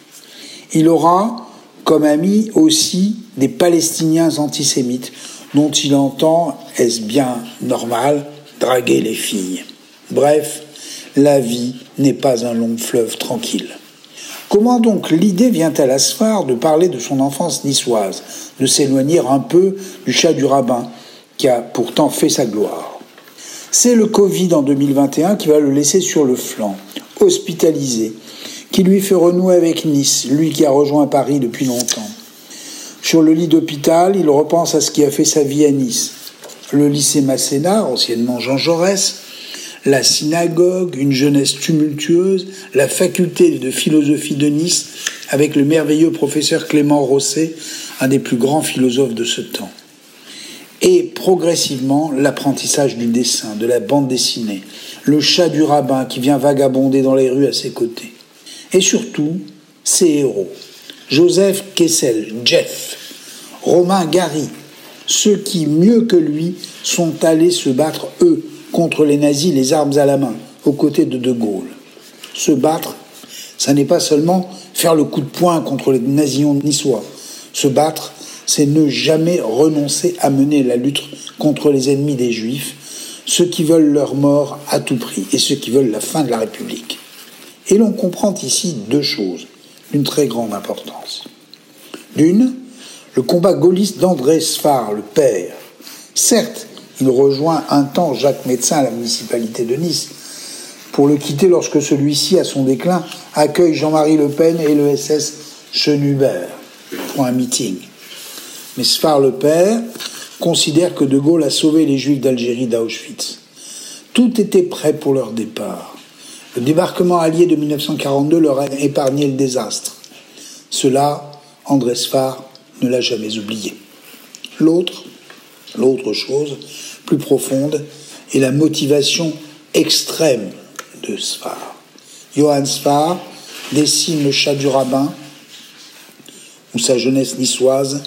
Il aura comme amis aussi des Palestiniens antisémites, dont il entend, est-ce bien normal, draguer les filles. Bref, la vie n'est pas un long fleuve tranquille. Comment donc l'idée vient-elle à Sfar de parler de son enfance niçoise, de s'éloigner un peu du chat du rabbin, qui a pourtant fait sa gloire C'est le Covid en 2021 qui va le laisser sur le flanc, hospitalisé, qui lui fait renouer avec Nice, lui qui a rejoint Paris depuis longtemps. Sur le lit d'hôpital, il repense à ce qui a fait sa vie à Nice. Le lycée Masséna, anciennement Jean Jaurès, la synagogue, une jeunesse tumultueuse, la faculté de philosophie de Nice avec le merveilleux professeur Clément Rosset, un des plus grands philosophes de ce temps. Et progressivement, l'apprentissage du dessin, de la bande dessinée, le chat du rabbin qui vient vagabonder dans les rues à ses côtés. Et surtout, ses héros. Joseph Kessel, Jeff, Romain Gary, ceux qui, mieux que lui, sont allés se battre, eux, contre les nazis, les armes à la main, aux côtés de De Gaulle. Se battre, ça n'est pas seulement faire le coup de poing contre les nazis niçois. Se battre, c'est ne jamais renoncer à mener la lutte contre les ennemis des juifs, ceux qui veulent leur mort à tout prix et ceux qui veulent la fin de la République. Et l'on comprend ici deux choses d'une très grande importance. D'une, le combat gaulliste d'André Sfar, le père. Certes, il rejoint un temps Jacques Médecin à la municipalité de Nice, pour le quitter lorsque celui-ci, à son déclin, accueille Jean-Marie Le Pen et le SS Chenubert pour un meeting. Mais Sfar le père considère que De Gaulle a sauvé les Juifs d'Algérie d'Auschwitz. Tout était prêt pour leur départ. Le débarquement allié de 1942 leur a épargné le désastre. Cela, André Sfar ne l'a jamais oublié. L'autre, l'autre chose plus profonde, est la motivation extrême de Sfar. Johann Sfar dessine le chat du rabbin ou sa jeunesse niçoise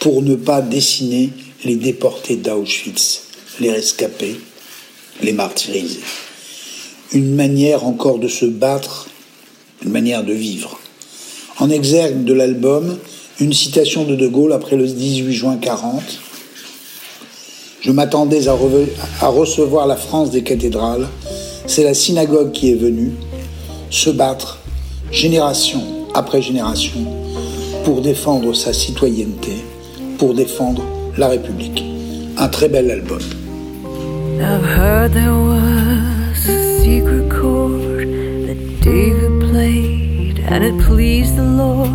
pour ne pas dessiner les déportés d'Auschwitz, les rescapés, les martyrisés. Une manière encore de se battre, une manière de vivre. En exergue de l'album, une citation de De Gaulle après le 18 juin 40. Je m'attendais à, à, recevoir la France des cathédrales. C'est la synagogue qui est venue se battre, génération après génération, pour défendre sa citoyenneté, pour défendre la République. Un très bel album. I've heard there was a secret chord that David played and it pleased the Lord,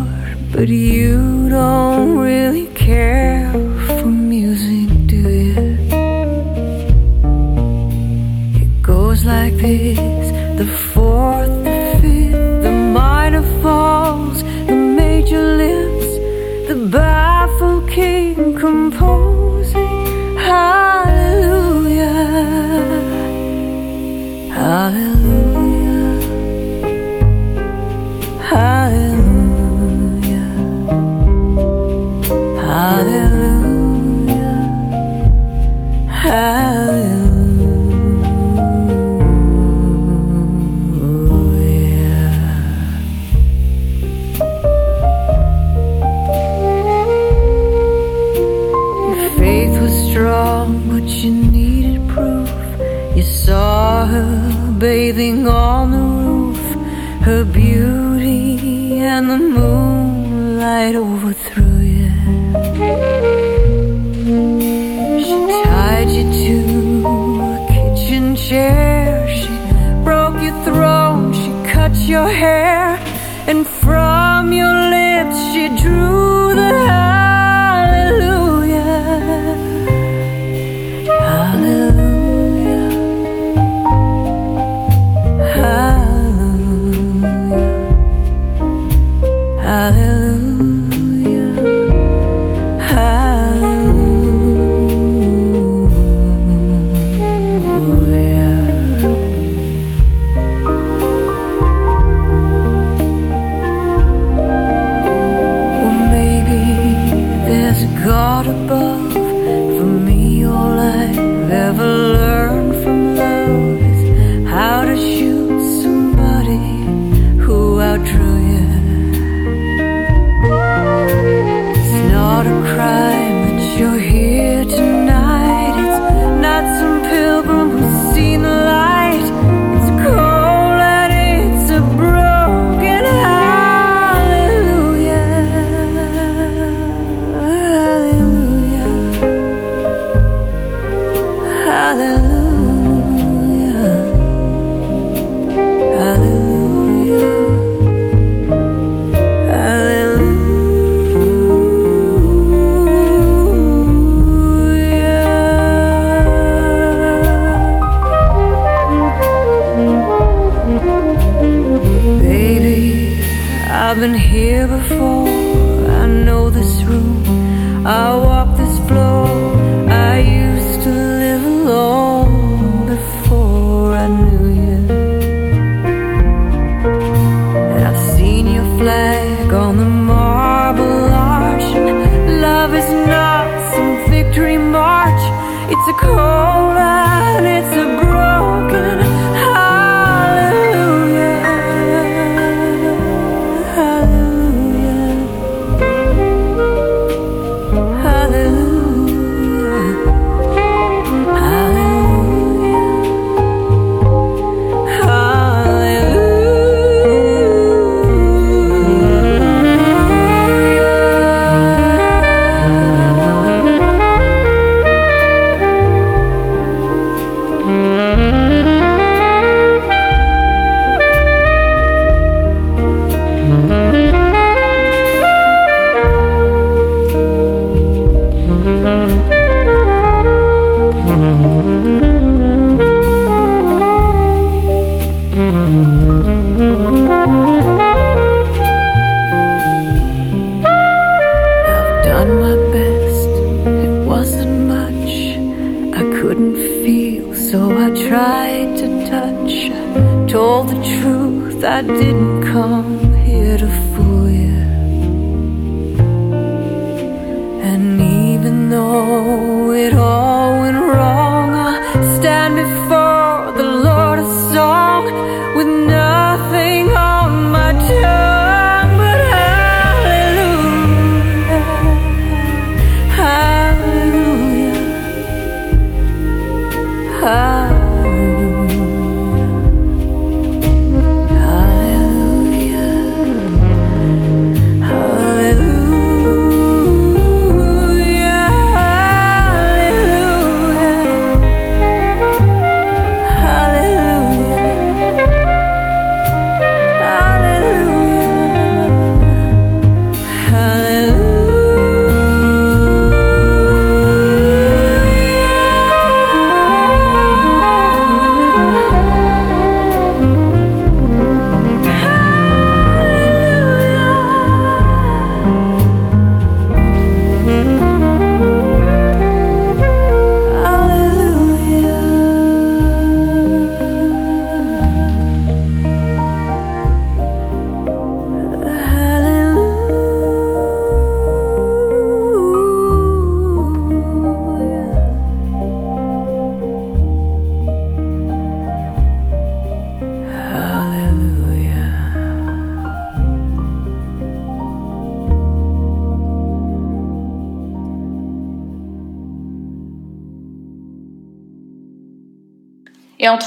but you don't really care for music, do you? It goes like this the fourth, the fifth, the minor falls, the major lifts, the baffled king composing. Hallelujah, hallelujah, on the roof, her beauty and the moonlight overthrew you. She tied you to a kitchen chair, she broke your throne, she cut your hair,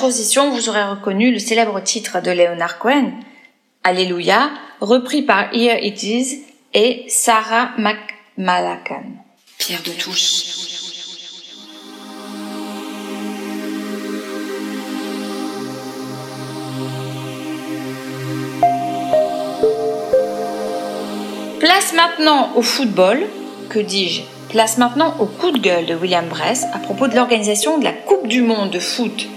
transition, vous aurez reconnu le célèbre titre de Leonard Cohen, Alléluia, repris par Here It Is et Sarah McMalakan. Pierre de Touche. Place maintenant au football, que dis-je? Place maintenant au coup de gueule de William Bress à propos de l'organisation de la Coupe du Monde de foot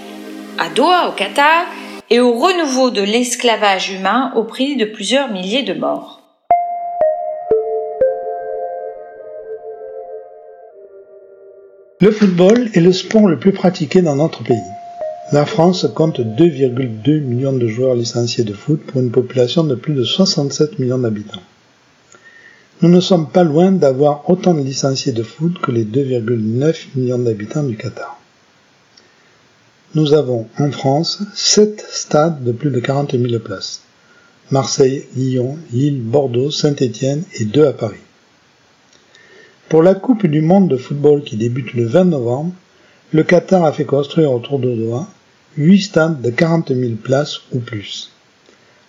Au Qatar, et au renouveau de l'esclavage humain au prix de plusieurs milliers de morts. Le football est le sport le plus pratiqué dans notre pays. La France compte 2,2 millions de joueurs licenciés de foot pour une population de plus de 67 millions d'habitants. Nous ne sommes pas loin d'avoir autant de licenciés de foot que les 2,9 millions d'habitants du Qatar. Nous avons en France 7 stades de plus de 40 000 places. Marseille, Lyon, Lille, Bordeaux, Saint-Étienne et deux à Paris. Pour la Coupe du Monde de football qui débute le 20 novembre, le Qatar a fait construire autour de Doha 8 stades de 40 000 places ou plus.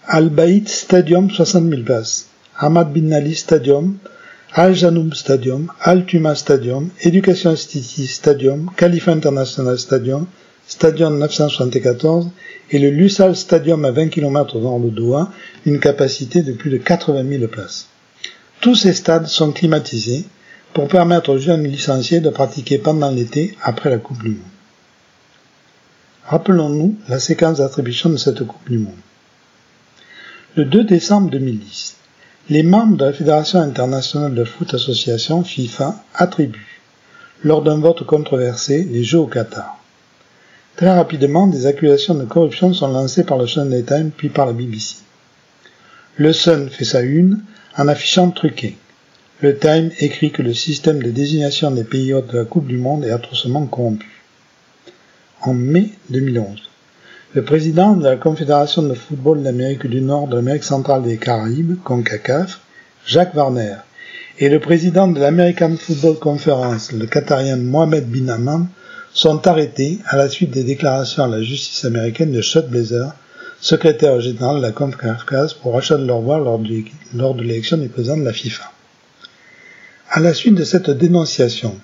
Al Bayt Stadium 60 000 places, Ahmad Bin Ali Stadium, Al Janoub Stadium, Al Tuma Stadium, Education City Stadium, Khalifa International Stadium, Stadium 974 et le Lusail Stadium à 20 km nord de Doha, une capacité de plus de 80 000 places. Tous ces stades sont climatisés pour permettre aux jeunes licenciés de pratiquer pendant l'été après la Coupe du Monde. Rappelons-nous la séquence d'attribution de cette Coupe du Monde. Le 2 décembre 2010, Les membres de la Fédération internationale de foot association FIFA attribuent, lors d'un vote controversé, les Jeux au Qatar. Très rapidement, des accusations de corruption sont lancées par le Sunday Times puis par la BBC. Le Sun fait sa une en affichant truqué. Le Time écrit que le système de désignation des pays hôtes de la Coupe du Monde est atrocement corrompu. En mai 2011, le président de la Confédération de football d'Amérique du Nord, de l'Amérique centrale et des Caraïbes, CONCACAF, Jacques Warner, et le président de l'American Football Conference, le Qatarien Mohamed Bin Hammam, sont arrêtés à la suite des déclarations à la justice américaine de Shot Blazer, secrétaire général de la CONCACAF pour achat de leur voix lors de l'élection du président de la FIFA. À la suite de cette dénonciation,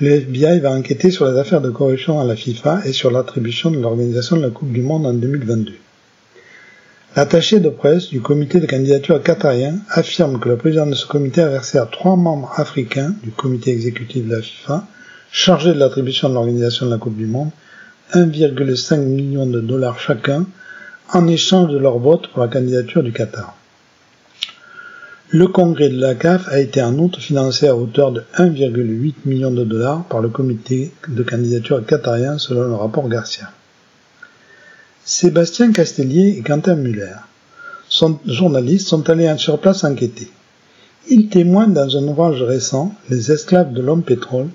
le FBI va enquêter sur les affaires de corruption à la FIFA et sur l'attribution de l'organisation de la Coupe du Monde en 2022. L'attaché de presse du comité de candidature qatarien affirme que le président de ce comité a versé à trois membres africains du comité exécutif de la FIFA, chargés de l'attribution de l'organisation de la Coupe du Monde, 1,5 million de dollars chacun en échange de leur vote pour la candidature du Qatar. Le congrès de la CAF a été en outre financé à hauteur de 1,8 million de dollars par le comité de candidature qatarien selon le rapport Garcia. Sébastien Castellier et Quentin Muller, journalistes, sont allés sur place enquêter. Ils témoignent dans un ouvrage récent, Les esclaves de l'homme pétrole,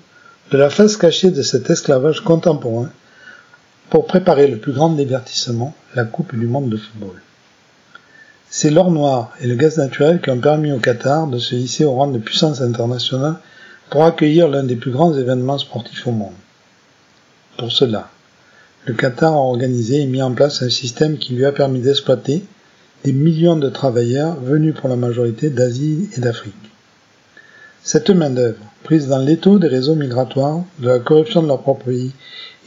de la face cachée de cet esclavage contemporain pour préparer le plus grand divertissement, la Coupe du monde de football. C'est l'or noir et le gaz naturel qui ont permis au Qatar de se hisser au rang de puissance internationale pour accueillir l'un des plus grands événements sportifs au monde. Pour cela, le Qatar a organisé et mis en place un système qui lui a permis d'exploiter des millions de travailleurs venus pour la majorité d'Asie et d'Afrique. Cette main-d'œuvre, prise dans l'étau des réseaux migratoires, de la corruption de leur propre pays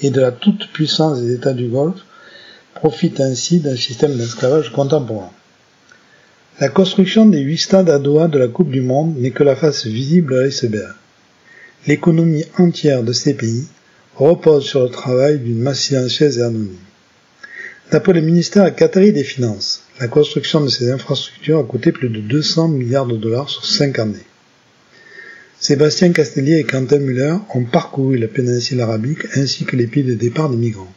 et de la toute-puissance des États du Golfe, profite ainsi d'un système d'esclavage contemporain. La construction des huit stades à Doha de la Coupe du Monde n'est que la face visible de l'iceberg. L'économie entière de ces pays repose sur le travail d'une masse silencieuse et anonyme. D'après le ministère qatari des Finances, la construction de ces infrastructures a coûté plus de 200 milliards de dollars sur cinq années. Sébastien Castellier et Quentin Muller ont parcouru la péninsule arabique ainsi que les pays de départ des migrants.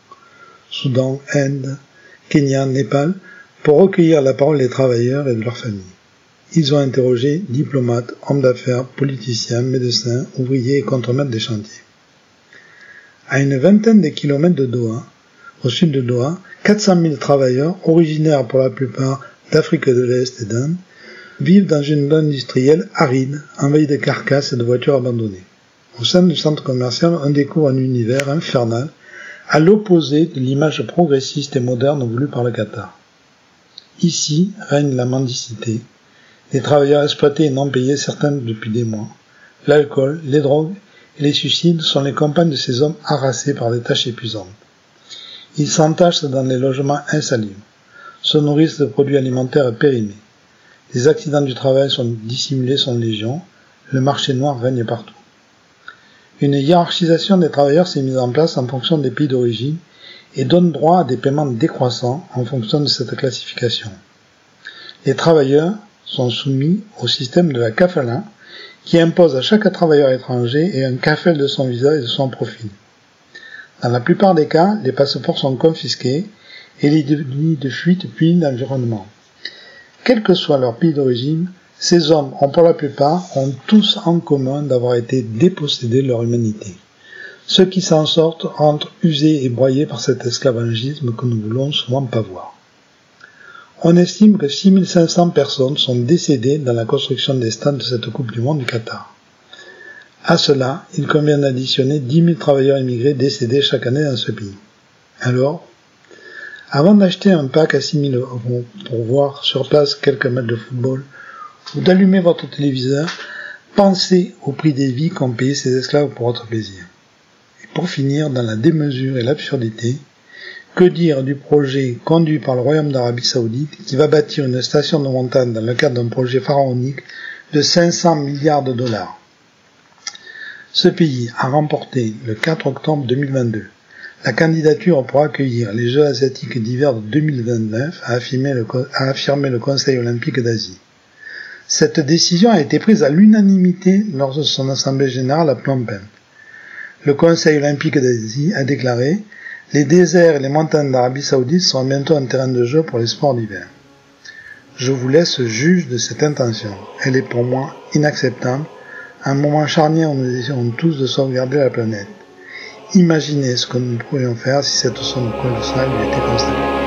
Soudan, Inde, Kenya, Népal, pour recueillir la parole des travailleurs et de leurs familles. Ils ont interrogé diplomates, hommes d'affaires, politiciens, médecins, ouvriers et contremaîtres des chantiers. À une vingtaine de kilomètres de Doha, au sud de Doha, 400 000 travailleurs, originaires pour la plupart d'Afrique de l'Est et d'Inde, vivent dans une zone industrielle aride, envahie de carcasses et de voitures abandonnées. Au sein du centre commercial, on découvre un univers infernal, à l'opposé de l'image progressiste et moderne voulue par le Qatar. Ici règne la mendicité, les travailleurs exploités et non payés certains depuis des mois. L'alcool, les drogues et les suicides sont les compagnes de ces hommes harassés par des tâches épuisantes. Ils s'entassent dans les logements insalubres, se nourrissent de produits alimentaires périmés. Les accidents du travail sont dissimulés sont légion, le marché noir règne partout. Une hiérarchisation des travailleurs s'est mise en place en fonction des pays d'origine et donne droit à des paiements décroissants en fonction de cette classification. Les travailleurs sont soumis au système de la CAFALA qui impose à chaque travailleur étranger un CAFEL de son visa et de son profil. Dans la plupart des cas, les passeports sont confisqués et les délits de fuite punis d'environnement. Quel que soit leur pays d'origine, ces hommes ont pour la plupart ont tous en commun d'avoir été dépossédés de leur humanité. Ceux qui s'en sortent rentrent usés et broyés par cet esclavagisme que nous voulons souvent pas voir. On estime que 6500 personnes sont décédées dans la construction des stades de cette Coupe du Monde du Qatar. À cela, il convient d'additionner 10 000 travailleurs immigrés décédés chaque année dans ce pays. Alors, avant d'acheter un pack à 6 000 euros pour voir sur place quelques matchs de football ou d'allumer votre téléviseur, pensez au prix des vies qu'ont payé ces esclaves pour votre plaisir. Pour finir dans la démesure et l'absurdité, que dire du projet conduit par le Royaume d'Arabie Saoudite qui va bâtir une station de montagne dans le cadre d'un projet pharaonique de 500 milliards de dollars? Ce pays a remporté le 4 octobre 2022 la candidature pour accueillir les Jeux asiatiques d'hiver de 2029 a affirmé le, Conseil olympique d'Asie. Cette décision a été prise à l'unanimité lors de son assemblée générale à Phnom. Le Conseil olympique d'Asie a déclaré Les déserts et les montagnes d'Arabie saoudite seront bientôt un terrain de jeu pour les sports d'hiver. Je vous laisse juge de cette intention. Elle est pour moi inacceptable, un moment charnière où nous essayons tous de sauvegarder la planète. Imaginez ce que nous pourrions faire si cette sonde lui était constatée. Pierre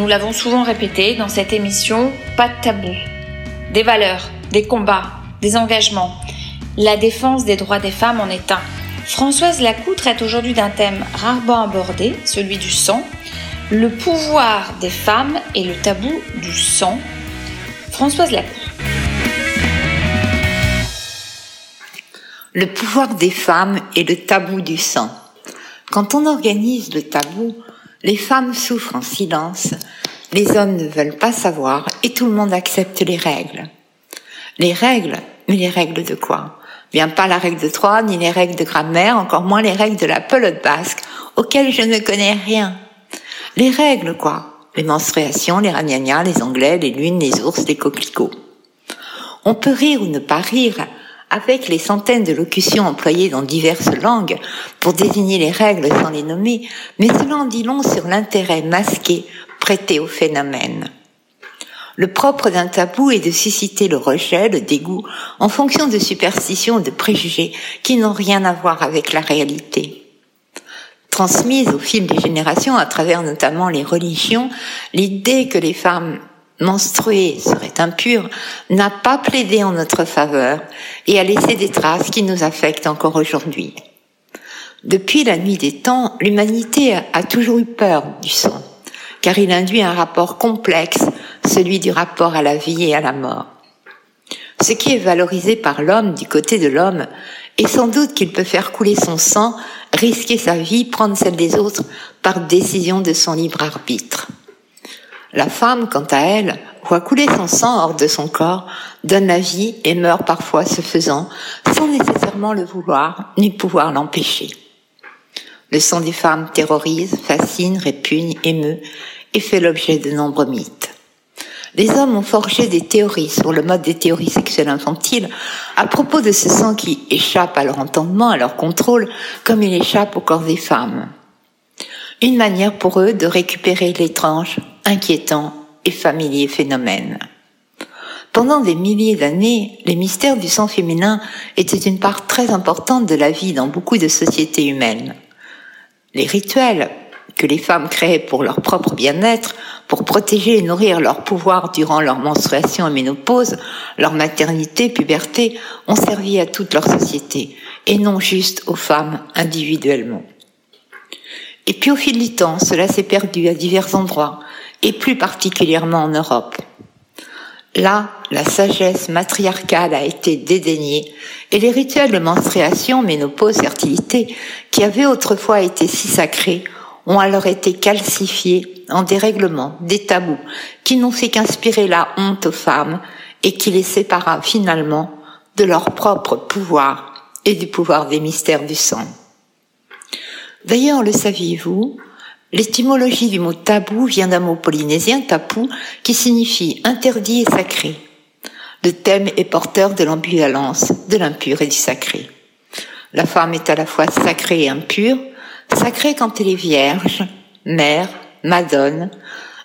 nous l'avons souvent répété dans cette émission, pas de tabou. Des valeurs, des combats, des engagements. La défense des droits des femmes en est un. Françoise Lacou traite aujourd'hui d'un thème rarement abordé, celui du sang, le pouvoir des femmes et le tabou du sang. Françoise Lacou. Le pouvoir des femmes et le tabou du sang. Quand on organise le tabou, les femmes souffrent en silence, les hommes ne veulent pas savoir et tout le monde accepte les règles. Les règles, mais les règles de quoi? Bien pas la règle de Troie, ni les règles de grammaire, encore moins les règles de la pelote basque, auxquelles je ne connais rien. Les règles quoi? Les menstruations, les ragnagnas, les anglais, les lunes, les ours, les coquelicots. On peut rire ou ne pas rire, avec les centaines de locutions employées dans diverses langues pour désigner les règles sans les nommer, mais cela en dit long sur l'intérêt masqué prêté au phénomène. Le propre d'un tabou est de susciter le rejet, le dégoût, en fonction de superstitions, de préjugés qui n'ont rien à voir avec la réalité. Transmise au fil des générations à travers notamment les religions, l'idée que les femmes menstruée serait impure, n'a pas plaidé en notre faveur et a laissé des traces qui nous affectent encore aujourd'hui. Depuis la nuit des temps, l'humanité a toujours eu peur du sang, car il induit un rapport complexe, celui du rapport à la vie et à la mort. Ce qui est valorisé par l'homme du côté de l'homme est sans doute qu'il peut faire couler son sang, risquer sa vie, prendre celle des autres par décision de son libre arbitre. La femme, quant à elle, voit couler son sang hors de son corps, donne la vie et meurt parfois ce faisant, sans nécessairement le vouloir, ni pouvoir l'empêcher. Le sang des femmes terrorise, fascine, répugne, émeut, et fait l'objet de nombreux mythes. Les hommes ont forgé des théories sur le mode des théories sexuelles infantiles à propos de ce sang qui échappe à leur entendement, à leur contrôle, comme il échappe au corps des femmes. Une manière pour eux de récupérer l'étrange, inquiétant et familier phénomène. Pendant des milliers d'années, les mystères du sang féminin étaient une part très importante de la vie dans beaucoup de sociétés humaines. Les rituels que les femmes créaient pour leur propre bien-être, pour protéger et nourrir leur pouvoir durant leur menstruation et ménopause, leur maternité, puberté, ont servi à toute leur société, et non juste aux femmes individuellement. Et puis au fil du temps, cela s'est perdu à divers endroits, et plus particulièrement en Europe. Là, la sagesse matriarcale a été dédaignée et les rituels de menstruation, ménopause, fertilité, qui avaient autrefois été si sacrés, ont alors été calcifiés en des des tabous, qui n'ont fait qu'inspirer la honte aux femmes et qui les sépara finalement de leur propre pouvoir et du pouvoir des mystères du sang. D'ailleurs, le saviez-vous, l'étymologie du mot tabou vient d'un mot polynésien, tapu, qui signifie interdit et sacré. Le thème est porteur de l'ambivalence, de l'impur et du sacré. La femme est à la fois sacrée et impure, sacrée quand elle est vierge, mère, madone,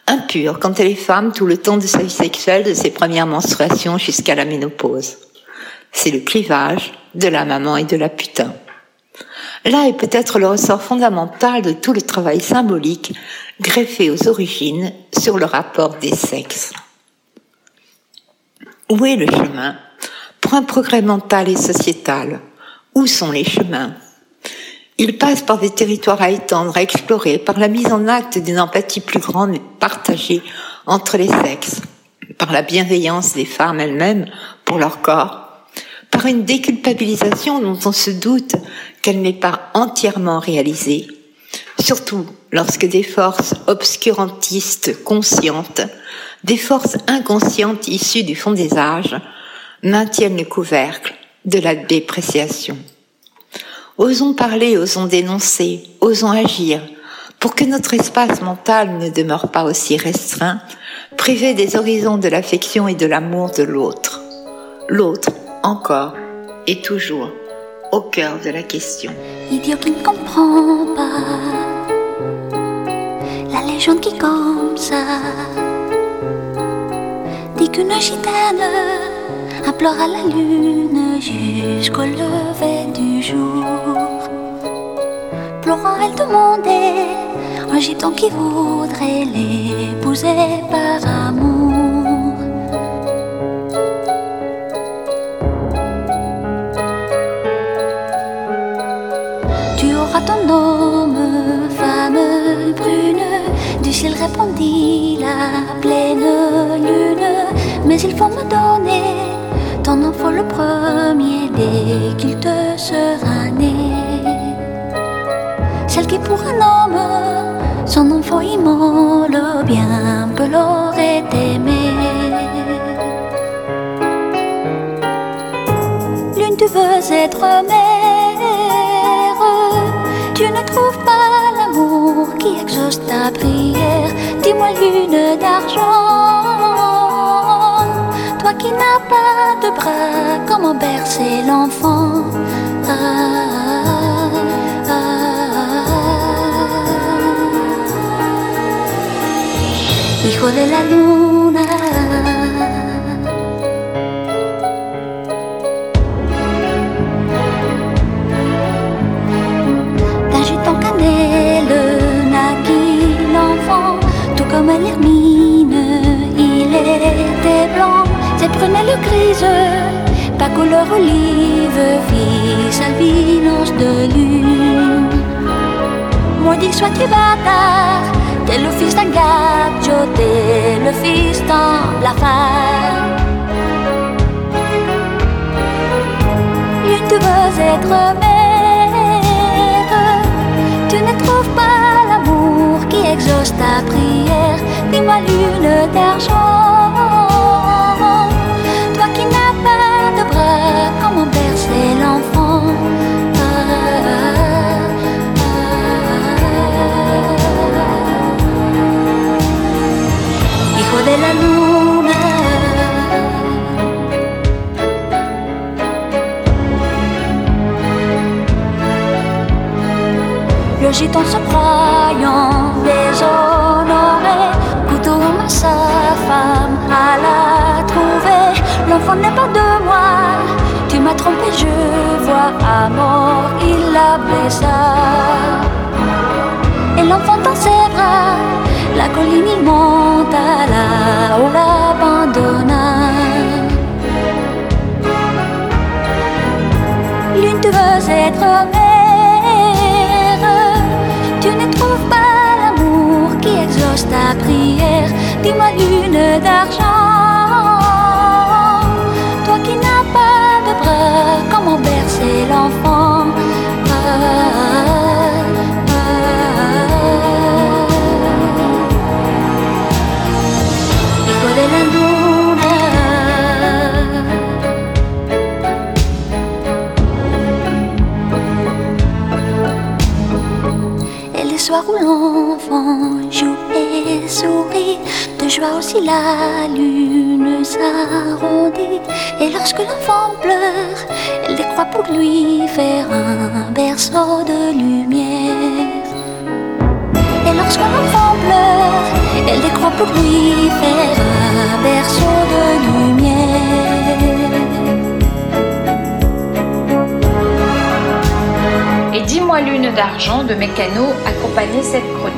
impure quand elle est femme tout le temps de sa vie sexuelle, de ses premières menstruations jusqu'à la ménopause. C'est le clivage de la maman et de la putain. Là est peut-être le ressort fondamental de tout le travail symbolique greffé aux origines sur le rapport des sexes. Où est le chemin? Pour un progrès mental et sociétal. Où sont les chemins? Il passe par des territoires à étendre, à explorer, par la mise en acte d'une empathie plus grande et partagée entre les sexes, par la bienveillance des femmes elles-mêmes pour leur corps, par une déculpabilisation dont on se doute qu'elle n'est pas entièrement réalisée, surtout lorsque des forces obscurantistes conscientes, des forces inconscientes issues du fond des âges, maintiennent le couvercle de la dépréciation. Osons parler, osons dénoncer, osons agir pour que notre espace mental ne demeure pas aussi restreint, privé des horizons de l'affection et de l'amour de l'autre. L'autre encore et toujours au cœur de la question. Idiot qui ne comprend pas la légende qui comme ça dit qu'une gitane implore à la lune jusqu'au lever du jour. Pleurant, elle demandait un gitan qui voudrait l'épouser par amour. Ciel répondit la pleine lune. Mais il faut me donner ton enfant le premier dès qu'il te sera né. Celle qui pour un homme, son enfant immole, bien peu l'aurait aimé. L'une tu veux être mère, tu ne trouves pas qui exauce ta prière. Dis-moi lune d'argent, toi qui n'as pas de bras, comment bercer l'enfant? Ah, ah. Hijo de la luna. Il était blanc. Ses prunelles grises, pas couleur olive, fit sa vilance de lune. Maudit sois-tu bâtard, t'es le fils d'un gâteau, t'es le fils d'un blafard. Tu veux être Dis-moi lune d'argent, toi qui n'as pas de bras, comment bercer l'enfant? Ah, ah. Hijo de la luna. Le gitan se croyant je vois à mort, il la blessa. Et l'enfant dans ses bras, la colline il monta là-haut, l'abandonna. L'une tu veux être mère, tu ne trouves pas l'amour qui exauce ta prière. Dis-moi lune d'argent, de joie aussi la lune s'arrondit. Et lorsque l'enfant pleure, elle décroît pour lui faire un berceau de lumière. Et lorsque l'enfant pleure, elle décroît pour lui faire un berceau de lumière. Et Dis-moi Lune d'argent de Mécano accompagnait cette chronique.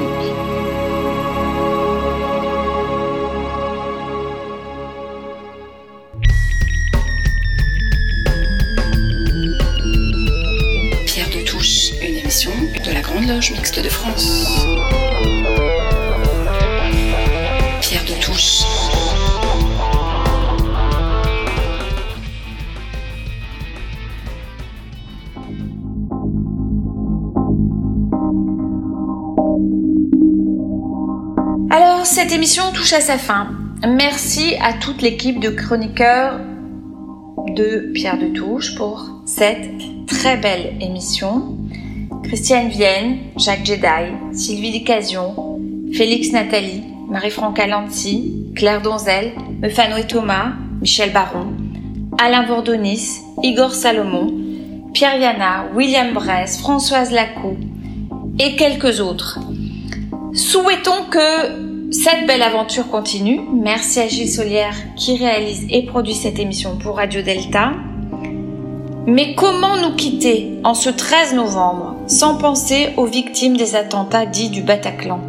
À sa fin. Merci à toute l'équipe de chroniqueurs de Pierre de Touche pour cette très belle émission. Christiane Vienne, Jacques Jedi, Sylvie Dicasion, Félix Nathalie, Marie-Franca Lanzi, Claire Donzel, Mefano et Thomas, Michel Baron, Alain Vordonis, Igor Salomon, Pierre Yana, William Bress, Françoise Lacou et quelques autres. Souhaitons que cette belle aventure continue. Merci à Gilles Solière qui réalise et produit cette émission pour Radio Delta. Mais comment nous quitter en ce 13 novembre sans penser aux victimes des attentats dits du Bataclan?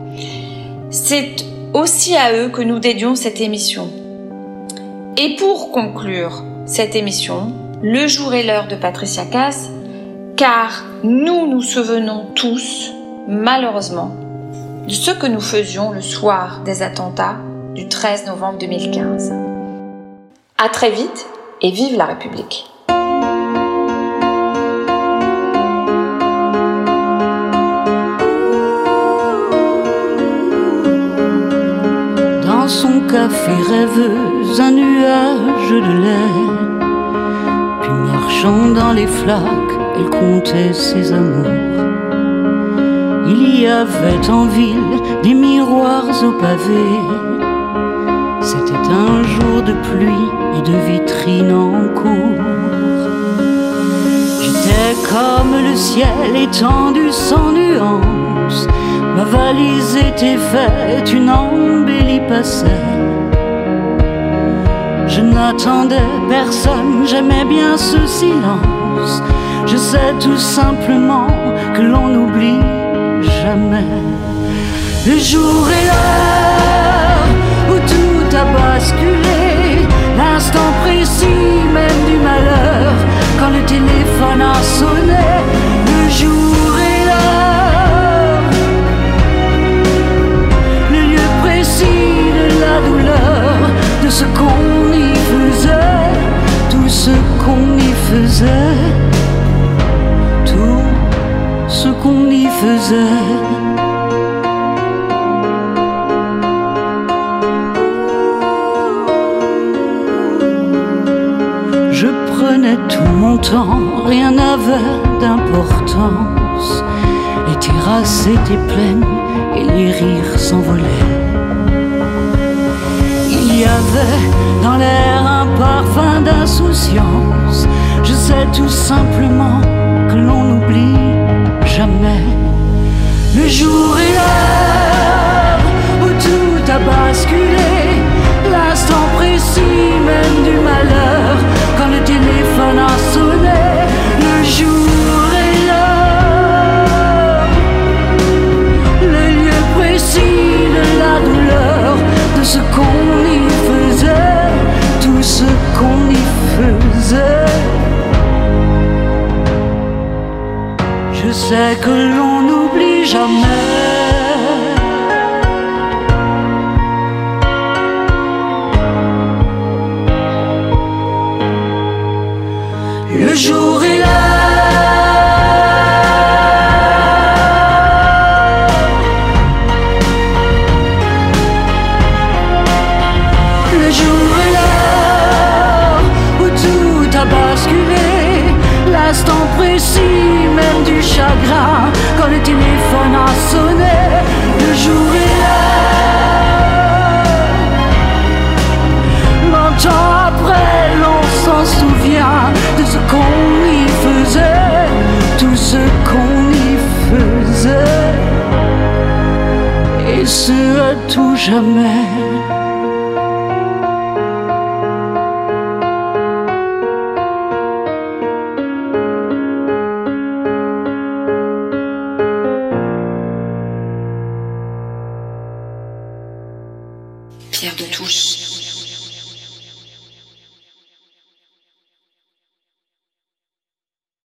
C'est aussi à eux que nous dédions cette émission. Et pour conclure cette émission, le jour et l'heure de Patricia Cass, car nous nous souvenons tous, malheureusement, de ce que nous faisions le soir des attentats du 13 novembre 2015. À très vite et vive la République. Dans son café rêveuse, un nuage de lait. Puis marchant dans les flaques, elle comptait ses amours. Il y avait en ville des miroirs au pavé. C'était un jour de pluie et de vitrines en cours. J'étais comme le ciel étendu sans nuance. Ma valise était faite, une embellie passait. Je n'attendais personne, j'aimais bien ce silence. Je sais tout simplement que l'on oublie jamais. Le jour et l'heure où tout a basculé, l'instant précis même du malheur, quand le téléphone a sonné. Le jour et l'heure, le lieu précis de la douleur, de ce qu'on y faisait, tout ce qu'on y faisait, Je prenais tout mon temps, rien n'avait d'importance. Les terrasses étaient pleines et les rires s'envolaient. Il y avait dans l'air un parfum d'insouciance. Je sais tout simplement que l'on n'oublie jamais le jour et l'heure où tout a basculé, l'instant précis même du malheur, quand le téléphone a sonné, le jour et l'heure, le lieu précis de la douleur, de ce qu'on y faisait, tout ce qu'on y faisait. Je sais que l'on jamais. Jamais.